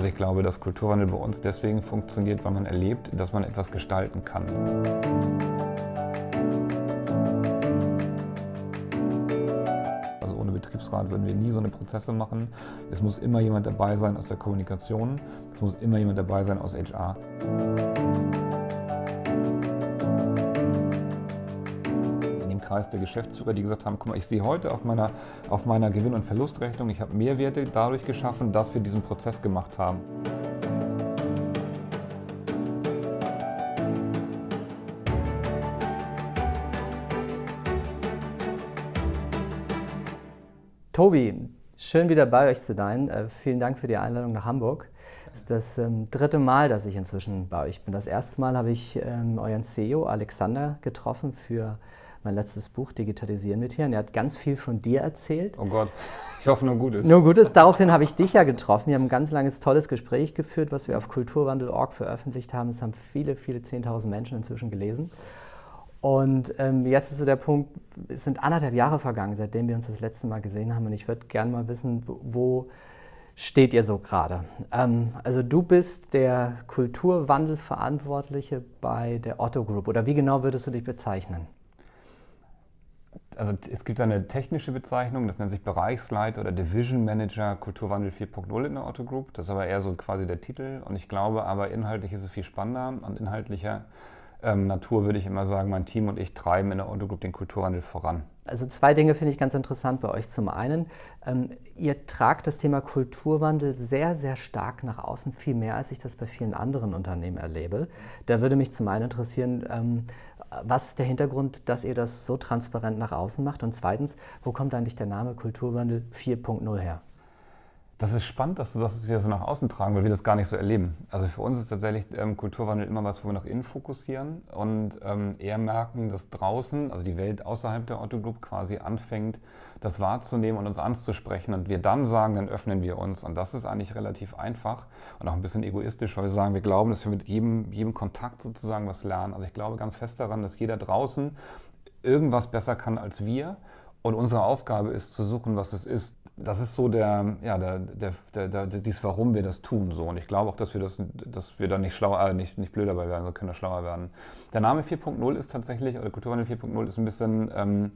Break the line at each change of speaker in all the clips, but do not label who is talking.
Also ich glaube, dass Kulturwandel bei uns deswegen funktioniert, weil man erlebt, dass man etwas gestalten kann. Also ohne Betriebsrat würden wir nie so eine Prozesse machen. Es muss immer jemand dabei sein aus der Kommunikation. Es muss immer jemand dabei sein aus HR. Kreis der Geschäftsführer, die gesagt haben, guck mal, ich sehe heute auf meiner, auf meiner Gewinn- und Verlustrechnung, ich habe Mehrwerte dadurch geschaffen, dass wir diesen Prozess gemacht haben.
Tobi, schön wieder bei euch zu sein. Äh, vielen Dank für die Einladung nach Hamburg. Das ist das ähm, dritte Mal, dass ich inzwischen bei euch bin. Das erste Mal habe ich ähm, euren CEO Alexander getroffen für mein letztes Buch Digitalisieren mit Hirn. Er hat ganz viel von dir erzählt.
Oh Gott, ich hoffe nur Gutes.
Nur Gutes. Daraufhin habe ich dich ja getroffen. Wir haben ein ganz langes, tolles Gespräch geführt, was wir auf kulturwandel.org veröffentlicht haben. Es haben viele, viele 10.000 Menschen inzwischen gelesen. Und ähm, jetzt ist so der Punkt, es sind anderthalb Jahre vergangen, seitdem wir uns das letzte Mal gesehen haben. Und ich würde gerne mal wissen, wo steht ihr so gerade? Ähm, also du bist der Kulturwandelverantwortliche bei der Otto Group. Oder wie genau würdest du dich bezeichnen?
Also es gibt eine technische Bezeichnung, das nennt sich Bereichsleiter oder Division Manager Kulturwandel 4.0 in der Otto Group. Das ist aber eher so quasi der Titel. Und ich glaube aber, inhaltlich ist es viel spannender. Und inhaltlicher ähm, Natur würde ich immer sagen, mein Team und ich treiben in der Otto Group den Kulturwandel voran.
Also zwei Dinge finde ich ganz interessant bei euch. Zum einen, ähm, ihr tragt das Thema Kulturwandel sehr, sehr stark nach außen, viel mehr als ich das bei vielen anderen Unternehmen erlebe. Da würde mich zum einen interessieren, ähm, was ist der Hintergrund, dass ihr das so transparent nach außen macht? Und zweitens, wo kommt eigentlich der Name Kulturwandel 4.0 her?
Das ist spannend, dass du das wir so nach außen tragen, weil wir das gar nicht so erleben. Also für uns ist tatsächlich ähm, Kulturwandel immer was, wo wir nach innen fokussieren und ähm, eher merken, dass draußen, also die Welt außerhalb der Otto Group quasi anfängt, das wahrzunehmen und uns anzusprechen und wir dann sagen, dann öffnen wir uns. Und das ist eigentlich relativ einfach und auch ein bisschen egoistisch, weil wir sagen, wir glauben, dass wir mit jedem, jedem Kontakt sozusagen was lernen. Also ich glaube ganz fest daran, dass jeder draußen irgendwas besser kann als wir. Und unsere Aufgabe ist zu suchen, was es ist, das ist so der, ja, der, der, der, der, dies, warum wir das tun. So. Und ich glaube auch, dass wir, das, dass wir da nicht, schlauer, äh, nicht, nicht blöder bei werden, sondern können da schlauer werden. Der Name 4.0 ist tatsächlich, oder Kulturwandel 4.0 ist ein bisschen ähm,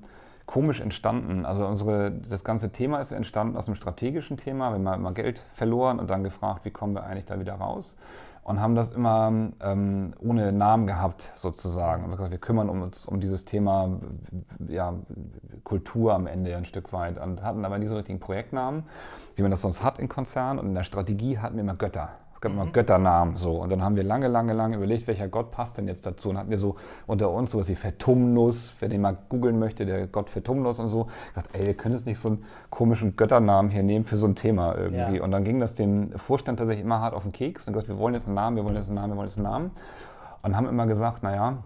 komisch entstanden. Also unsere, das ganze Thema ist entstanden aus einem strategischen Thema. Wir haben mal Geld verloren und dann gefragt, wie kommen wir eigentlich da wieder raus und haben das immer ähm, ohne Namen gehabt, sozusagen. Und wir, gesagt, wir kümmern uns um dieses Thema ja, Kultur am Ende ein Stück weit und hatten aber nie so richtigen Projektnamen, wie man das sonst hat in Konzernen. Und in der Strategie hatten wir immer Götter gab immer mhm. Götternamen so. Und dann haben wir lange, lange, lange überlegt, welcher Gott passt denn jetzt dazu. Und hatten wir so unter uns sowas wie Vertumnus, wer den mal googeln möchte, der Gott Vertumnus und so. Ich dachte, ey, wir können jetzt nicht so einen komischen Götternamen hier nehmen für so ein Thema irgendwie. Ja. Und dann ging das dem Vorstand tatsächlich immer hart auf den Keks und gesagt, wir wollen jetzt einen Namen, wir wollen jetzt einen Namen, wir wollen jetzt einen Namen. Und haben immer gesagt, naja,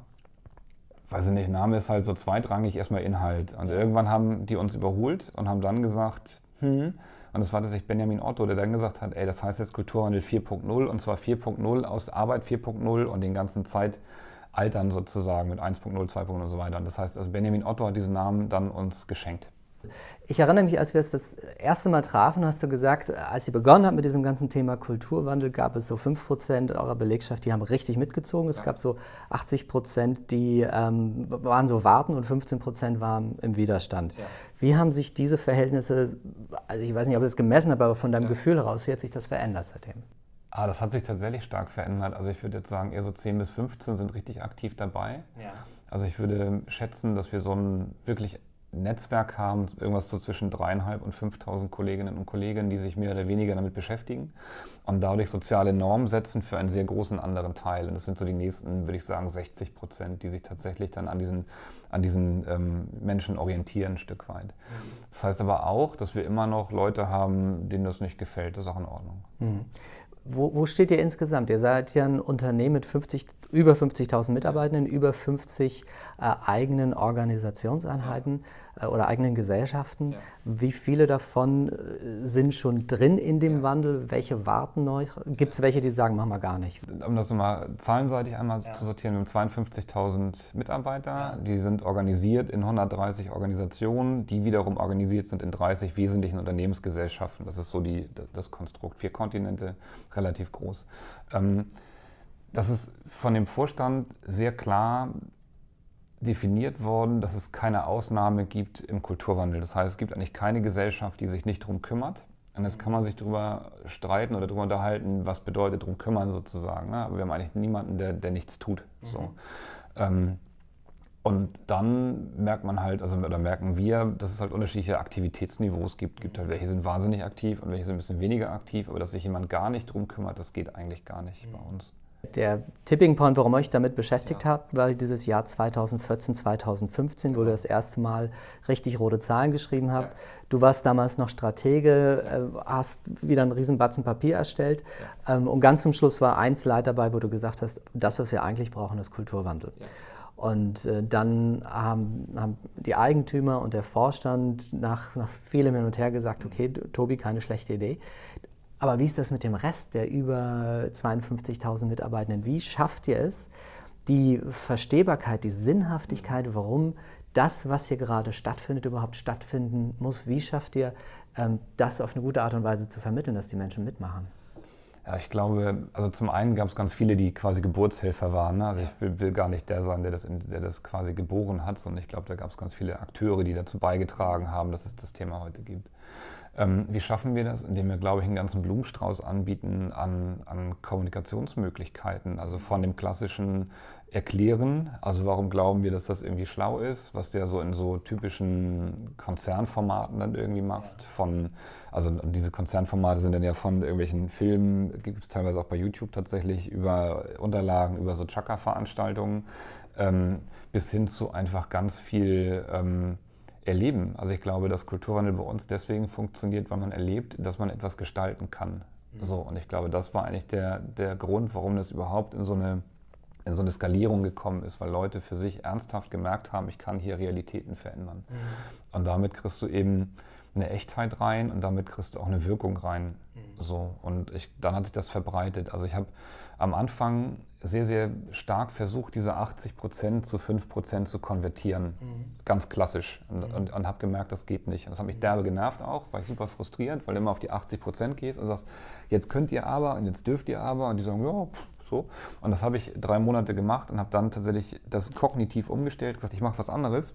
weiß ich nicht, Name ist halt so zweitrangig, erstmal Inhalt. Und irgendwann haben die uns überholt und haben dann gesagt, hm, und das war tatsächlich Benjamin Otto, der dann gesagt hat, ey, das heißt jetzt Kulturwandel 4.0 und zwar 4.0 aus Arbeit 4.0 und den ganzen Zeitaltern sozusagen mit 1.0, 2.0 und so weiter. Und das heißt, also Benjamin Otto hat diesen Namen dann uns geschenkt.
Ich erinnere mich, als wir es das erste Mal trafen, hast du gesagt, als Sie begonnen haben mit diesem ganzen Thema Kulturwandel, gab es so 5% eurer Belegschaft, die haben richtig mitgezogen. Es ja. gab so 80%, die ähm, waren so warten und 15% waren im Widerstand. Ja. Wie haben sich diese Verhältnisse, also ich weiß nicht, ob ich das gemessen habe, aber von deinem ja. Gefühl heraus, wie hat sich das verändert seitdem?
Ah, das hat sich tatsächlich stark verändert. Also ich würde jetzt sagen, eher so 10 bis 15 sind richtig aktiv dabei. Ja. Also ich würde schätzen, dass wir so ein wirklich Netzwerk haben, irgendwas so zwischen dreieinhalb und 5.000 Kolleginnen und Kollegen, die sich mehr oder weniger damit beschäftigen und dadurch soziale Normen setzen für einen sehr großen anderen Teil. Und das sind so die nächsten, würde ich sagen, 60 Prozent, die sich tatsächlich dann an diesen, an diesen ähm, Menschen orientieren, ein Stück weit. Das heißt aber auch, dass wir immer noch Leute haben, denen das nicht gefällt. Das ist auch in Ordnung. Mhm.
Wo, wo, steht ihr insgesamt? Ihr seid ja ein Unternehmen mit 50, über 50.000 Mitarbeitenden, über 50 äh, eigenen Organisationseinheiten äh, oder eigenen Gesellschaften. Ja. Wie viele davon äh, sind schon drin in dem ja. Wandel? Welche warten noch? Gibt es welche, die sagen, machen wir gar nicht?
Um das mal zahlenseitig einmal ja. zu sortieren, wir haben 52.000 Mitarbeiter. Die sind organisiert in 130 Organisationen, die wiederum organisiert sind in 30 wesentlichen Unternehmensgesellschaften. Das ist so die, das Konstrukt. Vier Kontinente, relativ groß. Ähm, das ist von dem Vorstand sehr klar definiert worden, dass es keine Ausnahme gibt im Kulturwandel. Das heißt, es gibt eigentlich keine Gesellschaft, die sich nicht darum kümmert. Und jetzt kann man sich darüber streiten oder darüber unterhalten, was bedeutet darum kümmern sozusagen. Ne? Aber wir haben eigentlich niemanden, der, der nichts tut. Mhm. So. Ähm, und dann merkt man halt, also oder merken wir, dass es halt unterschiedliche Aktivitätsniveaus gibt. Gibt halt welche sind wahnsinnig aktiv und welche sind ein bisschen weniger aktiv, aber dass sich jemand gar nicht drum kümmert, das geht eigentlich gar nicht mhm. bei uns.
Der Tipping Point, warum ich euch damit beschäftigt ja. habt, war dieses Jahr 2014, 2015, wo ihr das erste Mal richtig rote Zahlen geschrieben habt. Ja. Du warst damals noch Stratege, äh, hast wieder einen riesen Batzen Papier erstellt. Ja. Ähm, und ganz zum Schluss war ein Slide dabei, wo du gesagt hast, das, was wir eigentlich brauchen, ist Kulturwandel. Und äh, dann haben, haben, die Eigentümer und der Vorstand nach, nach vielem hin und her gesagt, okay, Tobi, keine schlechte Idee. Aber wie ist das mit dem Rest der über 52.000 Mitarbeitenden? Wie schafft ihr es, die Verstehbarkeit, die Sinnhaftigkeit, warum das, was hier gerade stattfindet, überhaupt stattfinden muss? Wie schafft ihr, ähm, das auf eine gute Art und Weise zu vermitteln, dass die Menschen mitmachen?
Ja, ich glaube, also zum einen gab es ganz viele, die quasi Geburtshelfer waren. Ne? Also ich will, will, gar nicht der sein, der das, der das quasi geboren hat, sondern ich glaube, da gab es ganz viele Akteure, die dazu beigetragen haben, dass es das Thema heute gibt. Ähm, wie schaffen wir das? Indem wir, glaube ich, einen ganzen Blumenstrauß anbieten an, an Kommunikationsmöglichkeiten. Also von dem klassischen Erklären, also warum glauben wir, dass das irgendwie schlau ist, was du ja so in so typischen Konzernformaten dann irgendwie machst. Von, also diese Konzernformate sind dann ja von irgendwelchen Filmen, gibt es teilweise auch bei YouTube tatsächlich, über Unterlagen, über so Chaka-Veranstaltungen, ähm, bis hin zu einfach ganz viel. Ähm, erleben. Also ich glaube, dass Kulturwandel bei uns deswegen funktioniert, weil man erlebt, dass man etwas gestalten kann. Mhm. So, und ich glaube, das war eigentlich der, der Grund, warum das überhaupt in so, eine, in so eine Skalierung gekommen ist, weil Leute für sich ernsthaft gemerkt haben, ich kann hier Realitäten verändern. Mhm. Und damit kriegst du eben eine Echtheit rein und damit kriegst du auch eine Wirkung rein. Mhm. So, und ich, dann hat sich das verbreitet. Also ich habe am Anfang sehr, sehr stark versucht, diese 80 Prozent zu 5 Prozent zu konvertieren. Mhm. Ganz klassisch. Und, mhm. und, und habe gemerkt, das geht nicht. Und das hat mich mhm. derbe genervt auch, war ich super frustriert, weil du immer auf die 80 Prozent gehst und sagst, jetzt könnt ihr aber und jetzt dürft ihr aber. Und die sagen, ja, so. Und das habe ich drei Monate gemacht und habe dann tatsächlich das kognitiv umgestellt, gesagt, ich mache was anderes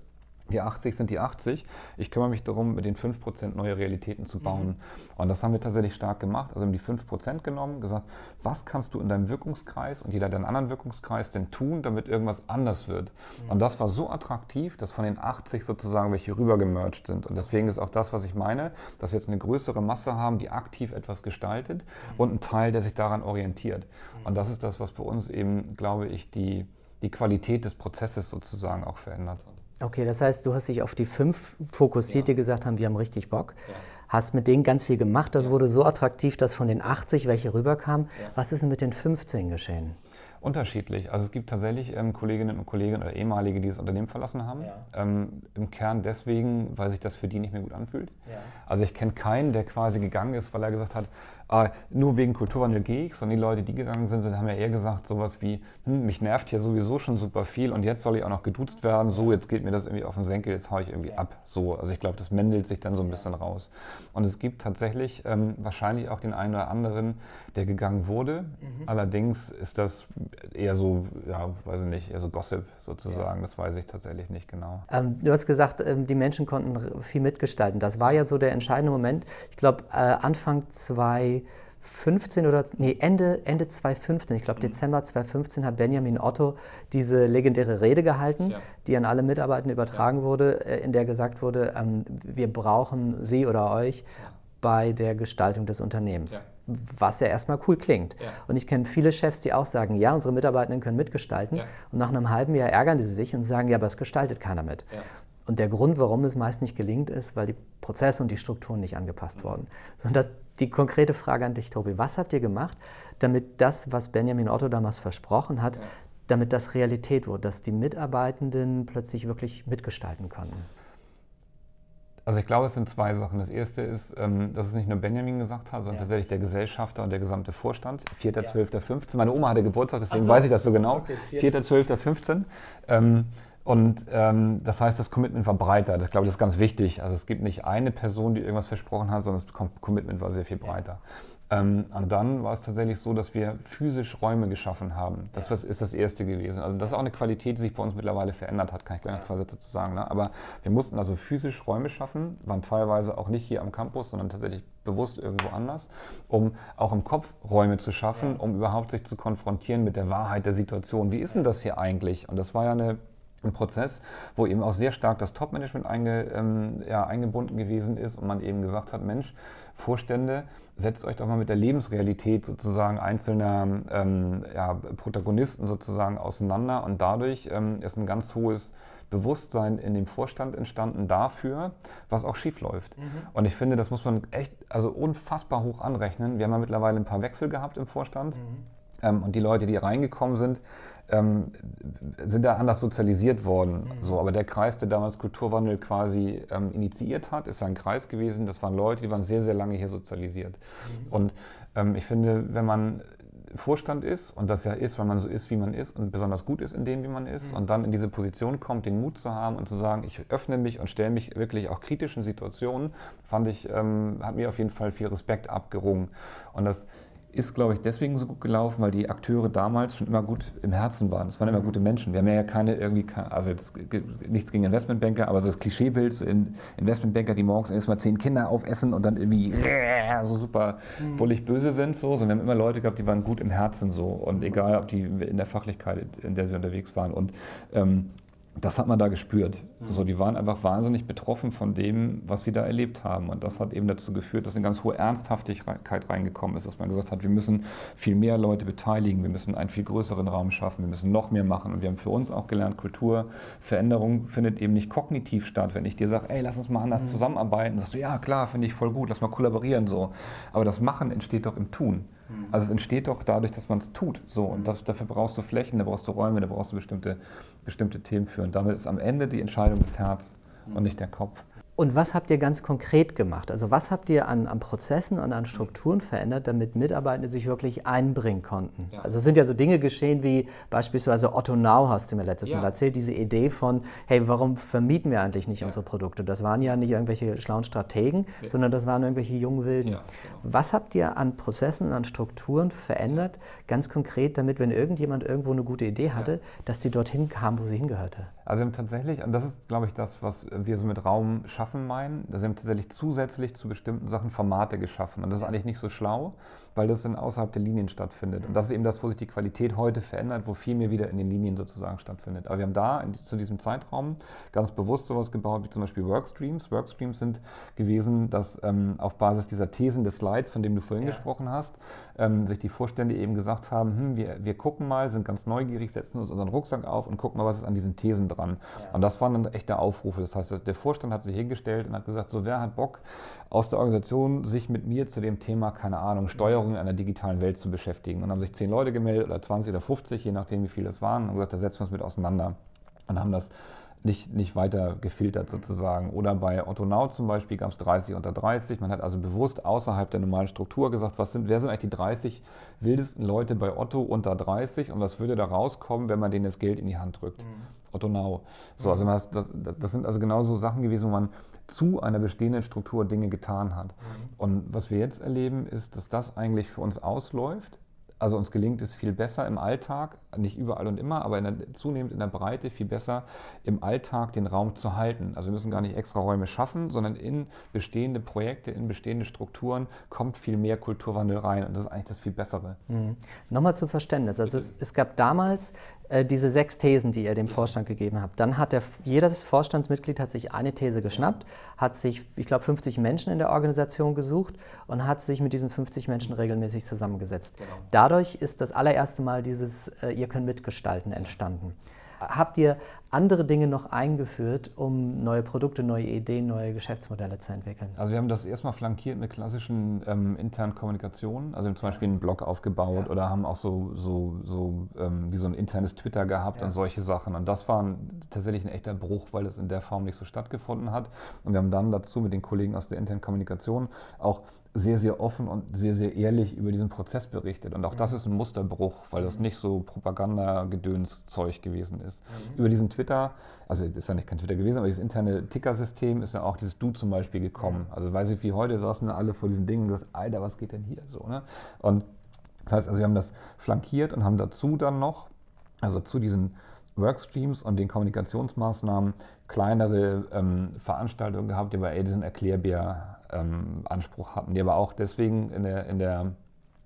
die 80 sind die 80. Ich kümmere mich darum, mit den 5% neue Realitäten zu bauen. Mhm. Und das haben wir tatsächlich stark gemacht. Also haben die 5% genommen, gesagt, was kannst du in deinem Wirkungskreis und jeder deinen anderen Wirkungskreis denn tun, damit irgendwas anders wird? Mhm. Und das war so attraktiv, dass von den 80 sozusagen welche rübergemerged sind. Und deswegen ist auch das, was ich meine, dass wir jetzt eine größere Masse haben, die aktiv etwas gestaltet mhm. und ein Teil, der sich daran orientiert. Mhm. Und das ist das, was bei uns eben, glaube ich, die, die Qualität des Prozesses sozusagen auch verändert hat.
Okay, das heißt, du hast dich auf die fünf fokussiert, die gesagt haben, wir haben richtig Bock. Ja. Hast mit denen ganz viel gemacht. Das ja. wurde so attraktiv, dass von den 80 welche rüberkamen. Was ist denn mit den 15 geschehen?
Unterschiedlich. Also es gibt tatsächlich ähm, Kolleginnen und Kollegen oder ehemalige, die das Unternehmen verlassen haben. Ja. Ähm, Im Kern deswegen, weil sich das für die nicht mehr gut anfühlt. Ja. Also ich kenne keinen, der quasi gegangen ist, weil er gesagt hat, ah, nur wegen Kulturwandel gehe ich, sondern die Leute, die gegangen sind, sind haben ja eher gesagt sowas wie, hm, mich nervt hier sowieso schon super viel und jetzt soll ich auch noch geduzt werden, so, jetzt geht mir das irgendwie auf den Senkel, jetzt haue ich irgendwie ab. So, also ich glaube, das mendelt sich dann so ein bisschen raus. Und es gibt tatsächlich ähm, wahrscheinlich auch den einen oder anderen, der gegangen wurde. Mhm. Allerdings ist das eher so, ja, weiß ich nicht, eher so Gossip sozusagen, ja. das weiß ich tatsächlich nicht genau.
Ähm, du hast gesagt, ähm, die Menschen konnten viel mitgestalten. Das war ja so der entscheidende Moment. Ich glaube, äh, Anfang 2015 oder nee, Ende, Ende 2015, ich glaube mhm. Dezember 2015 hat Benjamin Otto diese legendäre Rede gehalten, ja. die an alle Mitarbeitenden übertragen ja. wurde, äh, in der gesagt wurde, ähm, wir brauchen Sie oder euch ja. bei der Gestaltung des Unternehmens. Was ja erstmal cool klingt. Und ich kenne viele Chefs, die auch sagen, ja, unsere Mitarbeitenden können mitgestalten. Und nach einem halben Jahr ärgern die sich und sagen, ja, aber es gestaltet keiner mit. Und der Grund, warum es meist nicht gelingt, ist, weil die Prozesse und die Strukturen nicht angepasst mhm. wurden. Sondern das, die konkrete Frage an dich, Tobi, was habt ihr gemacht, damit das, was Benjamin Otto damals versprochen hat, ja. damit das Realität wurde, dass die Mitarbeitenden plötzlich wirklich mitgestalten konnten?
Also ich glaube, es sind zwei Sachen. Das erste ist, ähm, dass es nicht nur Benjamin gesagt hat, sondern ja. tatsächlich der Gesellschafter und der gesamte Vorstand. 4.12.15. Ja. Meine Oma hatte Geburtstag, deswegen so. weiß ich das so genau. Okay, 4.12.15. Ähm, und ähm, das heißt, das Commitment war breiter. Ich glaube, das ist ganz wichtig. Also es gibt nicht eine Person, die irgendwas versprochen hat, sondern das Commitment war sehr viel breiter. Ähm, und dann war es tatsächlich so, dass wir physisch Räume geschaffen haben. Das ja. ist das Erste gewesen. Also das ist auch eine Qualität, die sich bei uns mittlerweile verändert hat, kann ich gleich noch zwei Sätze zu sagen. Ne? Aber wir mussten also physisch Räume schaffen, waren teilweise auch nicht hier am Campus, sondern tatsächlich bewusst irgendwo anders, um auch im Kopf Räume zu schaffen, um überhaupt sich zu konfrontieren mit der Wahrheit der Situation. Wie ist denn das hier eigentlich? Und das war ja eine ein Prozess, wo eben auch sehr stark das Top-Management einge, ähm, ja, eingebunden gewesen ist und man eben gesagt hat, Mensch, Vorstände, setzt euch doch mal mit der Lebensrealität sozusagen einzelner ähm, ja, Protagonisten sozusagen auseinander und dadurch ähm, ist ein ganz hohes Bewusstsein in dem Vorstand entstanden dafür, was auch schief läuft. Mhm. Und ich finde, das muss man echt also unfassbar hoch anrechnen. Wir haben ja mittlerweile ein paar Wechsel gehabt im Vorstand. Mhm. Ähm, und die Leute, die reingekommen sind, ähm, sind da anders sozialisiert worden. Mhm. So, aber der Kreis, der damals Kulturwandel quasi ähm, initiiert hat, ist ein Kreis gewesen. Das waren Leute, die waren sehr, sehr lange hier sozialisiert. Mhm. Und ähm, ich finde, wenn man Vorstand ist und das ja ist, weil man so ist, wie man ist und besonders gut ist in dem, wie man ist mhm. und dann in diese Position kommt, den Mut zu haben und zu sagen, ich öffne mich und stelle mich wirklich auch kritischen Situationen, fand ich, ähm, hat mir auf jeden Fall viel Respekt abgerungen. Und das ist, glaube ich, deswegen so gut gelaufen, weil die Akteure damals schon immer gut im Herzen waren. Es waren immer mhm. gute Menschen. Wir haben ja keine irgendwie, also jetzt nichts gegen Investmentbanker, aber so das Klischeebild, so Investmentbanker, die morgens erstmal zehn Kinder aufessen und dann irgendwie so super mhm. bullig böse sind, so. Sondern wir haben immer Leute gehabt, die waren gut im Herzen so. Und mhm. egal, ob die in der Fachlichkeit, in der sie unterwegs waren. Und ähm, das hat man da gespürt. Mhm. Die waren einfach wahnsinnig betroffen von dem, was sie da erlebt haben. Und das hat eben dazu geführt, dass eine ganz hohe Ernsthaftigkeit reingekommen ist, dass man gesagt hat, wir müssen viel mehr Leute beteiligen, wir müssen einen viel größeren Raum schaffen, wir müssen noch mehr machen. Und wir haben für uns auch gelernt, Kulturveränderung findet eben nicht kognitiv statt. Wenn ich dir sage, ey, lass uns mal anders mhm. zusammenarbeiten, sagst du, ja klar, finde ich voll gut, lass mal kollaborieren so. Aber das Machen entsteht doch im Tun. Mhm. Also es entsteht doch dadurch, dass man es tut. So. Und das, dafür brauchst du Flächen, da brauchst du Räume, da brauchst du bestimmte, bestimmte Themen für. Und damit ist am Ende die Entscheidung des Herz und mhm. nicht der Kopf.
Und was habt ihr ganz konkret gemacht? Also was habt ihr an, an Prozessen und an Strukturen verändert, damit Mitarbeitende sich wirklich einbringen konnten? Ja. Also es sind ja so Dinge geschehen wie beispielsweise Otto Now hast du mir letztes ja. Mal erzählt, diese Idee von, hey, warum vermieten wir eigentlich nicht ja. unsere Produkte? Das waren ja nicht irgendwelche schlauen Strategen, sondern das waren irgendwelche jungen Wilden. Genau. Was habt ihr an Prozessen und an Strukturen verändert, ganz konkret, damit, wenn irgendjemand irgendwo eine gute Idee hatte, dass die dorthin kam, wo sie hingehörte?
Also wir haben tatsächlich, und das ist, glaube ich, das, was wir so mit Raum schaffen meinen, also wir haben tatsächlich zusätzlich zu bestimmten Sachen Formate geschaffen. Und das ist eigentlich nicht so schlau, weil das dann außerhalb der Linien stattfindet. Und das ist eben das, wo sich die Qualität heute verändert, wo viel mehr wieder in den Linien sozusagen stattfindet. Aber wir haben da in, zu diesem Zeitraum ganz bewusst sowas gebaut, wie zum Beispiel Workstreams. Workstreams sind gewesen, dass ähm, auf Basis dieser Thesen des Slides, von dem du vorhin ja. gesprochen hast, ähm, sich die Vorstände eben gesagt haben, hm, wir, wir gucken mal, sind ganz neugierig, setzen uns unseren Rucksack auf und gucken mal, was ist an diesen Thesen dran. Ja. Und das waren dann echte Aufrufe. Das heißt, der Vorstand hat sich hingestellt und hat gesagt, so wer hat Bock aus der Organisation, sich mit mir zu dem Thema, keine Ahnung, Steuerung in einer digitalen Welt zu beschäftigen. Und haben sich zehn Leute gemeldet oder 20 oder 50, je nachdem wie viele es waren, und gesagt, da setzen wir uns mit auseinander. Und haben das nicht, nicht weiter gefiltert sozusagen. Oder bei Otto Now zum Beispiel gab es 30 unter 30. Man hat also bewusst außerhalb der normalen Struktur gesagt, was sind, wer sind eigentlich die 30 wildesten Leute bei Otto unter 30 und was würde da rauskommen, wenn man denen das Geld in die Hand drückt. Mhm. Otto Now. So, also das, das, das sind also genau so Sachen gewesen, wo man zu einer bestehenden Struktur Dinge getan hat. Mhm. Und was wir jetzt erleben, ist, dass das eigentlich für uns ausläuft also uns gelingt es viel besser im Alltag, nicht überall und immer, aber in der, zunehmend in der Breite viel besser im Alltag den Raum zu halten. Also wir müssen gar nicht extra Räume schaffen, sondern in bestehende Projekte, in bestehende Strukturen kommt viel mehr Kulturwandel rein und das ist eigentlich das viel Bessere.
Mhm. Nochmal zum Verständnis. Also es, es, gab damals äh, diese sechs Thesen, die ihr dem Vorstand gegeben habt. Dann hat der, jedes Vorstandsmitglied hat sich eine These geschnappt, hat sich, ich glaube, 50 Menschen in der Organisation gesucht und hat sich mit diesen 50 Menschen regelmäßig zusammengesetzt. Genau. Dadurch ist das allererste Mal dieses äh, Ihr könnt mitgestalten entstanden. Habt ihr andere Dinge noch eingeführt, um neue Produkte, neue Ideen, neue Geschäftsmodelle zu entwickeln?
Also wir haben das erstmal flankiert mit klassischen ähm, internen Kommunikationen. Also wir haben zum Beispiel einen Blog aufgebaut ja. oder haben auch so, so, so ähm, wie so ein internes Twitter gehabt ja. und solche Sachen. Und das war ein, tatsächlich ein echter Bruch, weil das in der Form nicht so stattgefunden hat. Und wir haben dann dazu mit den Kollegen aus der internen Kommunikation auch sehr, sehr offen und sehr, sehr ehrlich über diesen Prozess berichtet. Und auch das mhm. ist ein Musterbruch, weil das mhm. nicht so Propagandagedöns-Zeug gewesen ist. Mhm. Über diesen Twitter also das ist ja nicht kein Twitter gewesen, aber dieses interne Ticker-System ist ja auch dieses Du zum Beispiel gekommen. Also weiß ich, wie heute saßen alle vor diesem Ding und gesagt, Alter, was geht denn hier so, ne? Und das heißt, also wir haben das flankiert und haben dazu dann noch, also zu diesen Workstreams und den Kommunikationsmaßnahmen kleinere ähm, Veranstaltungen gehabt, die bei diesen Ähm, hatten, die aber auch deswegen in der, in der,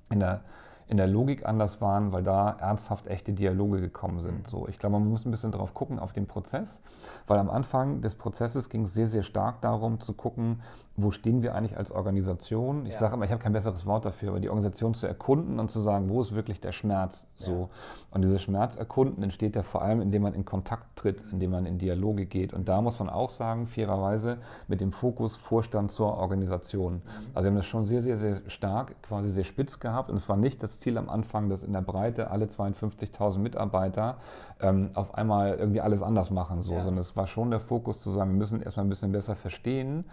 in der in der Logik anders waren, weil da ernsthaft echte Dialoge gekommen sind. So, ich glaube, man muss ein bisschen drauf gucken auf den Prozess, weil am Anfang des Prozesses ging es sehr, sehr stark darum zu gucken, wo stehen wir eigentlich als Organisation. Ich ja. sage immer, ich habe kein besseres Wort dafür, aber die Organisation zu erkunden und zu sagen, wo ist wirklich der Schmerz so. Ja. Und dieses Schmerz erkunden entsteht ja vor allem, indem man in Kontakt tritt, indem man in Dialoge geht. Und da muss man auch sagen, fairerweise mit dem Fokus Vorstand zur Organisation. Mhm. Also wir haben das schon sehr, sehr, sehr stark, quasi sehr spitz gehabt. Und es war nicht das Ziel am Anfang, dass in der Breite alle 52.000 Mitarbeiter ähm, auf einmal irgendwie alles anders machen, so, ja. sondern es war schon der Fokus zu sagen, wir müssen erstmal ein bisschen besser verstehen,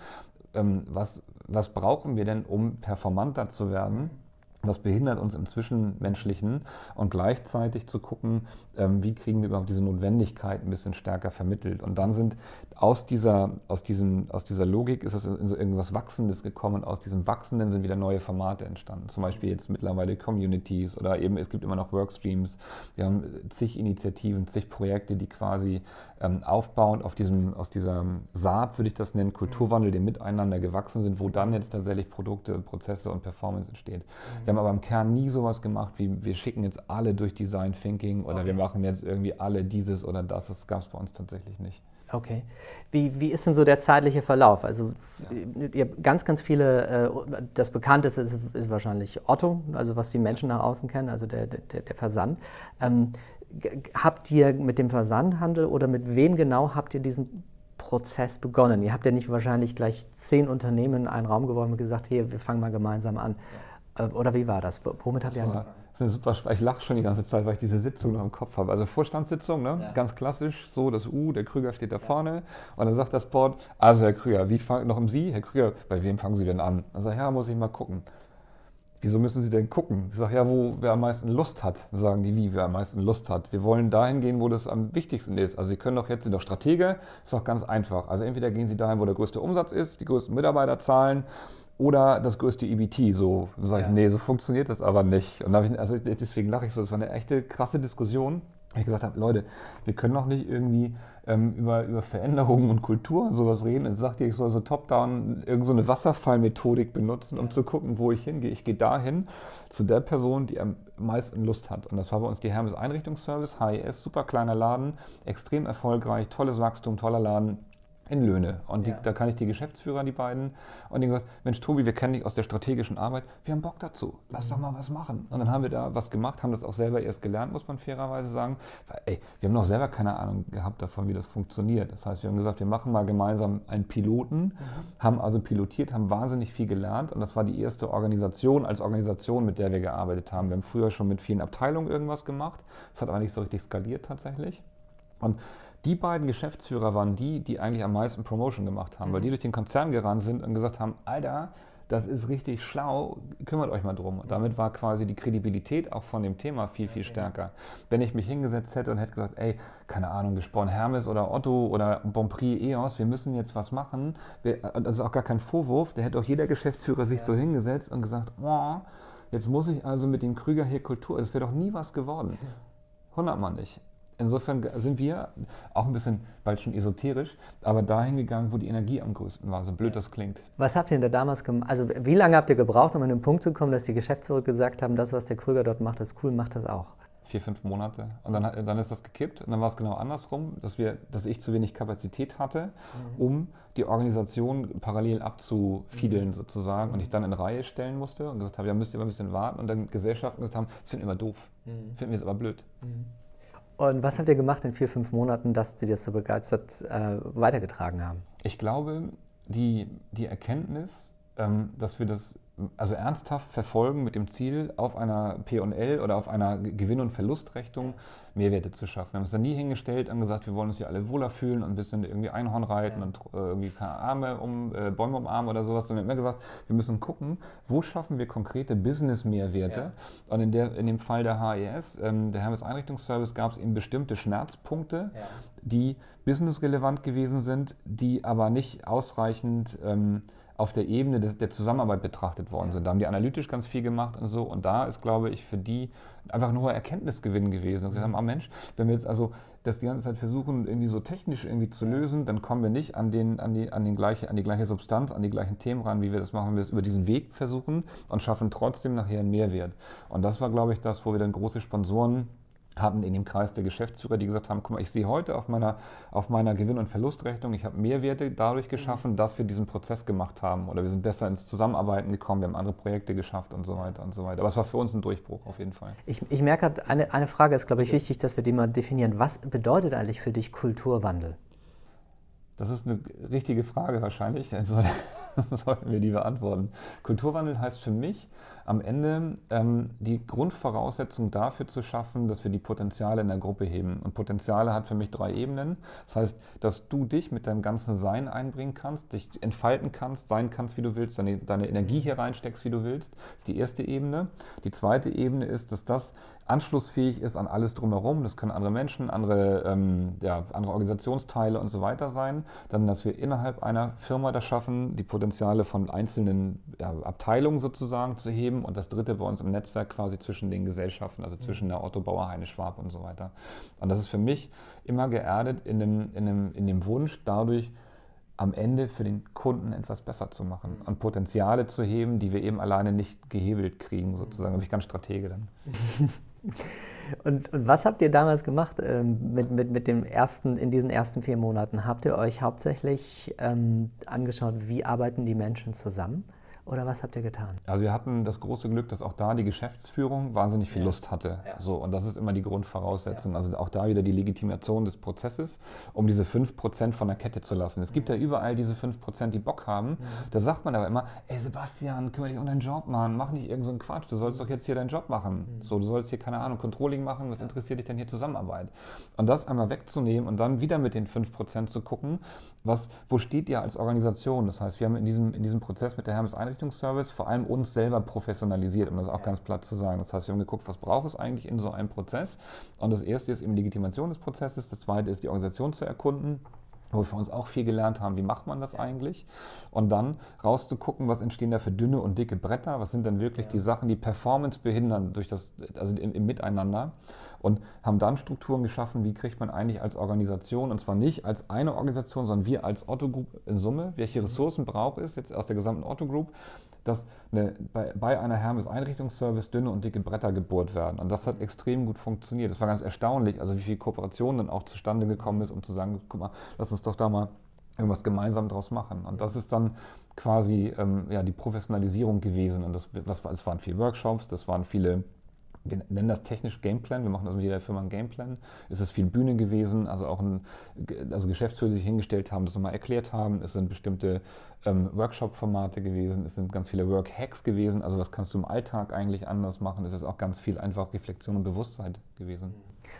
ähm, was, was brauchen wir denn, um performanter zu werden was behindert uns im Zwischenmenschlichen und gleichzeitig zu gucken, ähm, wie kriegen wir überhaupt diese Notwendigkeit ein bisschen stärker vermittelt. Und dann sind aus dieser, aus diesem, aus dieser Logik ist es in so irgendwas Wachsendes gekommen und aus diesem Wachsenden sind wieder neue Formate entstanden. Zum Beispiel jetzt mittlerweile Communities oder eben es gibt immer noch Workstreams. Wir haben zig Initiativen, zig Projekte, die quasi ähm, aufbauend auf diesem, aus dieser Saat, würde ich das nennen, Kulturwandel, dem Miteinander gewachsen sind, wo dann jetzt tatsächlich Produkte, Prozesse und Performance entsteht. Wir haben aber im Kern nie sowas gemacht, wie wir schicken jetzt alle durch Design Thinking oder okay. wir machen jetzt irgendwie alle dieses oder das. Das gab es bei uns tatsächlich nicht.
Okay. Wie, wie ist denn so der zeitliche Verlauf? Also ja. ihr ganz, ganz viele, äh, das Bekannteste ist, ist, wahrscheinlich Otto, also was die Menschen nach außen kennen, also der, der, der Versand. Ähm, habt ihr mit dem Versandhandel oder mit wem genau habt ihr diesen Prozess begonnen? Ihr habt ja nicht wahrscheinlich gleich zehn Unternehmen in einen Raum geworfen und gesagt, hier, wir fangen mal gemeinsam an. Ja. Äh, oder wie war das? Womit habt ihr angefangen?
Das ist super, ich lache schon die ganze Zeit, weil ich diese Sitzung noch im Kopf habe. Also Vorstandssitzung, ne? Ja. ganz klassisch, so das U, der Krüger steht da ja. vorne und dann sagt das Board, also Herr Krüger, wie fang, noch im Sie? Herr Krüger, bei wem fangen Sie denn an? Dann sagt ja, muss ich mal gucken. Wieso müssen Sie denn gucken? Ich sage, ja, wo wer am meisten Lust hat. Dann sagen die, wie wer am meisten Lust hat. Wir wollen dahin gehen, wo das am wichtigsten ist. Also Sie können doch jetzt, sind doch Stratege, ist doch ganz einfach. Also entweder gehen Sie dahin, wo der größte Umsatz ist, die größten Mitarbeiterzahlen oder das größte EBT. So sage ich, ja. nee, so funktioniert das aber nicht. Und ich, also deswegen lache ich so, das war eine echte krasse Diskussion. Ich gesagt habe, Leute, wir können doch nicht irgendwie ähm, über, über Veränderungen und Kultur und sowas reden. Und sagt ihr, ich soll so top-down irgendeine so Wasserfallmethodik benutzen, um ja. zu gucken, wo ich hingehe. Ich gehe dahin zu der Person, die am meisten Lust hat. Und das war bei uns die Hermes Einrichtungsservice, HIS, super kleiner Laden, extrem erfolgreich, tolles Wachstum, toller Laden in Löhne. Und die, ja. da kann ich die Geschäftsführer, die beiden, und die gesagt, Mensch Tobi, wir kennen dich aus der strategischen Arbeit, wir haben Bock dazu, lass mhm. doch mal was machen. Und dann haben wir da was gemacht, haben das auch selber erst gelernt, muss man fairerweise sagen. Weil, ey, wir haben noch selber keine Ahnung gehabt davon, wie das funktioniert. Das heißt, wir haben gesagt, wir machen mal gemeinsam einen Piloten, mhm. haben also pilotiert, haben wahnsinnig viel gelernt und das war die erste Organisation als Organisation, mit der wir gearbeitet haben. Wir haben früher schon mit vielen Abteilungen irgendwas gemacht, das hat aber nicht so richtig skaliert tatsächlich. Und die beiden Geschäftsführer waren die, die eigentlich am meisten Promotion gemacht haben, mhm. weil die durch den Konzern gerannt sind und gesagt haben, Alter, das ist richtig schlau, kümmert euch mal drum. Und damit war quasi die Kredibilität auch von dem Thema viel, viel stärker. Wenn ich mich hingesetzt hätte und hätte gesagt, ey, keine Ahnung, gesprochen Hermes oder Otto oder Bonprix EOS, wir müssen jetzt was machen, das ist auch gar kein Vorwurf, da hätte auch jeder Geschäftsführer sich ja. so hingesetzt und gesagt, oh, jetzt muss ich also mit dem Krüger hier Kultur, es wäre doch nie was geworden. Hundertmal nicht. Insofern sind wir auch ein bisschen, bald schon esoterisch, aber dahin gegangen, wo die Energie am größten war, so blöd das klingt.
Was habt ihr denn da damals gemacht? Also wie lange habt ihr gebraucht, um an den Punkt zu kommen, dass die Geschäftsführer gesagt haben, das, was der Krüger dort macht, ist cool, macht das auch?
Vier, fünf Monate. Und dann, dann ist das gekippt. Und dann war es genau andersrum, dass, wir, dass ich zu wenig Kapazität hatte, mhm. um die Organisation parallel abzufiedeln mhm. sozusagen. Und ich dann in Reihe stellen musste und gesagt habe, ja, müsst ihr immer ein bisschen warten. Und dann Gesellschaften gesagt haben, das finden wir immer doof. Mhm. Finden wir es aber blöd. Mhm.
Und was habt ihr gemacht in vier, fünf Monaten, dass die das so begeistert äh, weitergetragen haben?
Ich glaube, die, die Erkenntnis, ähm, dass wir das also ernsthaft verfolgen mit dem Ziel, auf einer P&L oder auf einer Gewinn- und Verlustrechnung Mehrwerte zu schaffen. Wir haben uns da nie hingestellt und gesagt, wir wollen uns hier alle wohler fühlen und ein bisschen irgendwie Einhorn reiten ja. und äh, irgendwie keine Arme um, äh, Bäume umarmen oder sowas, sondern wir haben immer gesagt, wir müssen gucken, wo schaffen wir konkrete Business-Mehrwerte. Ja. Und in, der, in dem Fall der HES, ähm, der Hermes Einrichtungsservice, gab es eben bestimmte Schmerzpunkte, ja. die businessrelevant gewesen sind, die aber nicht ausreichend ähm, auf der Ebene des, der Zusammenarbeit betrachtet worden sind. Da haben die analytisch ganz viel gemacht und so. Und da ist, glaube ich, für die einfach ein hoher Erkenntnisgewinn gewesen. Und sie haben, ah Mensch, wenn wir jetzt also das die ganze Zeit versuchen, irgendwie so technisch irgendwie zu lösen, dann kommen wir nicht an, den, an, die, an, den gleiche, an die gleiche Substanz, an die gleichen Themen ran, wie wir das machen, wenn wir es über diesen Weg versuchen und schaffen trotzdem nachher einen Mehrwert. Und das war, glaube ich, das, wo wir dann große Sponsoren hatten in dem Kreis der Geschäftsführer, die gesagt haben, guck mal, ich sehe heute auf meiner, auf meiner Gewinn- und Verlustrechnung, ich habe Mehrwerte dadurch geschaffen, mhm. dass wir diesen Prozess gemacht haben oder wir sind besser ins Zusammenarbeiten gekommen, wir haben andere Projekte geschafft und so weiter und so weiter. Aber es war für uns ein Durchbruch auf jeden Fall.
Ich, ich merke, eine, eine Frage ist, glaube ich, wichtig, dass wir die mal definieren. Was bedeutet eigentlich für dich Kulturwandel?
Das ist eine richtige Frage wahrscheinlich. Dann sollten wir die beantworten. Kulturwandel heißt für mich, am Ende ähm, die Grundvoraussetzung dafür zu schaffen, dass wir die Potenziale in der Gruppe heben. Und Potenziale hat für mich drei Ebenen. Das heißt, dass du dich mit deinem ganzen Sein einbringen kannst, dich entfalten kannst, sein kannst, wie du willst, deine, deine Energie hier reinsteckst, wie du willst. Das ist die erste Ebene. Die zweite Ebene ist, dass das anschlussfähig ist an alles drumherum. Das können andere Menschen, andere, ähm, ja, andere Organisationsteile und so weiter sein. Dann, dass wir innerhalb einer Firma das schaffen, die Potenziale von einzelnen ja, Abteilungen sozusagen zu heben. Und das dritte bei uns im Netzwerk quasi zwischen den Gesellschaften, also zwischen der Otto Bauer, Heine Schwab und so weiter. Und das ist für mich immer geerdet in dem, in dem, in dem Wunsch, dadurch am Ende für den Kunden etwas besser zu machen und Potenziale zu heben, die wir eben alleine nicht gehebelt kriegen, sozusagen. Da bin ich ganz Stratege dann.
Und, und, was habt ihr damals gemacht ähm, mit, mit, mit dem ersten, in diesen ersten vier Monaten? Habt ihr euch hauptsächlich ähm, angeschaut, wie arbeiten die Menschen zusammen? Oder was habt ihr getan?
Also wir hatten das große Glück, dass auch da die Geschäftsführung wahnsinnig viel ja. Lust hatte. Ja. So, und das ist immer die Grundvoraussetzung. Ja. Also auch da wieder die Legitimation des Prozesses, um diese 5% von der Kette zu lassen. Es gibt ja überall diese 5%, die Bock haben. Mhm. Da sagt man aber immer, ey Sebastian, kümmere dich um deinen Job, Mann. Mach nicht irgendeinen so Quatsch. Du sollst doch jetzt hier deinen Job machen. Mhm. So, du sollst hier, keine Ahnung, Controlling machen. Was interessiert dich denn hier Zusammenarbeit? Und das einmal wegzunehmen und dann wieder mit den 5% zu gucken, was, wo steht ihr als Organisation? Das heißt, wir haben in diesem, in diesem Prozess mit der Hermes Einrichtungsservice vor allem uns selber professionalisiert, um das auch ganz platt zu sagen. Das heißt, wir haben geguckt, was braucht es eigentlich in so einem Prozess? Und das erste ist eben Legitimation des Prozesses, das zweite ist die Organisation zu erkunden wo wir für uns auch viel gelernt haben, wie macht man das eigentlich? Und dann rauszugucken, was entstehen da für dünne und dicke Bretter, was sind denn wirklich ja. die Sachen, die Performance behindern durch das, also im, im Miteinander und haben dann Strukturen geschaffen, wie kriegt man eigentlich als Organisation, und zwar nicht als eine Organisation, sondern wir als Otto Group in Summe, welche mhm. Ressourcen braucht es jetzt aus der gesamten Otto Group, dass eine, bei, bei, einer Hermes Einrichtungsservice dünne und dicke Bretter gebohrt werden. Und das hat extrem gut funktioniert. Das war ganz erstaunlich, also wie viel Kooperation dann auch zustande gekommen ist, um zu sagen, guck mal, lass uns doch da mal irgendwas gemeinsam draus machen. Und das ist dann quasi ähm, ja, die Professionalisierung gewesen. Und das, was, das waren viele Workshops, das waren viele wir nennen das technisch Gameplan, wir machen das mit jeder Firma einen Gameplan. Es ist viel Bühne gewesen, also auch ein, also Geschäftsführer, die sich hingestellt haben, das nochmal erklärt haben. Es sind bestimmte ähm, Workshop-Formate gewesen, es sind ganz viele Work-Hacks gewesen, also was kannst du im Alltag eigentlich anders machen. Es ist auch ganz viel einfach Reflexion und Bewusstsein gewesen.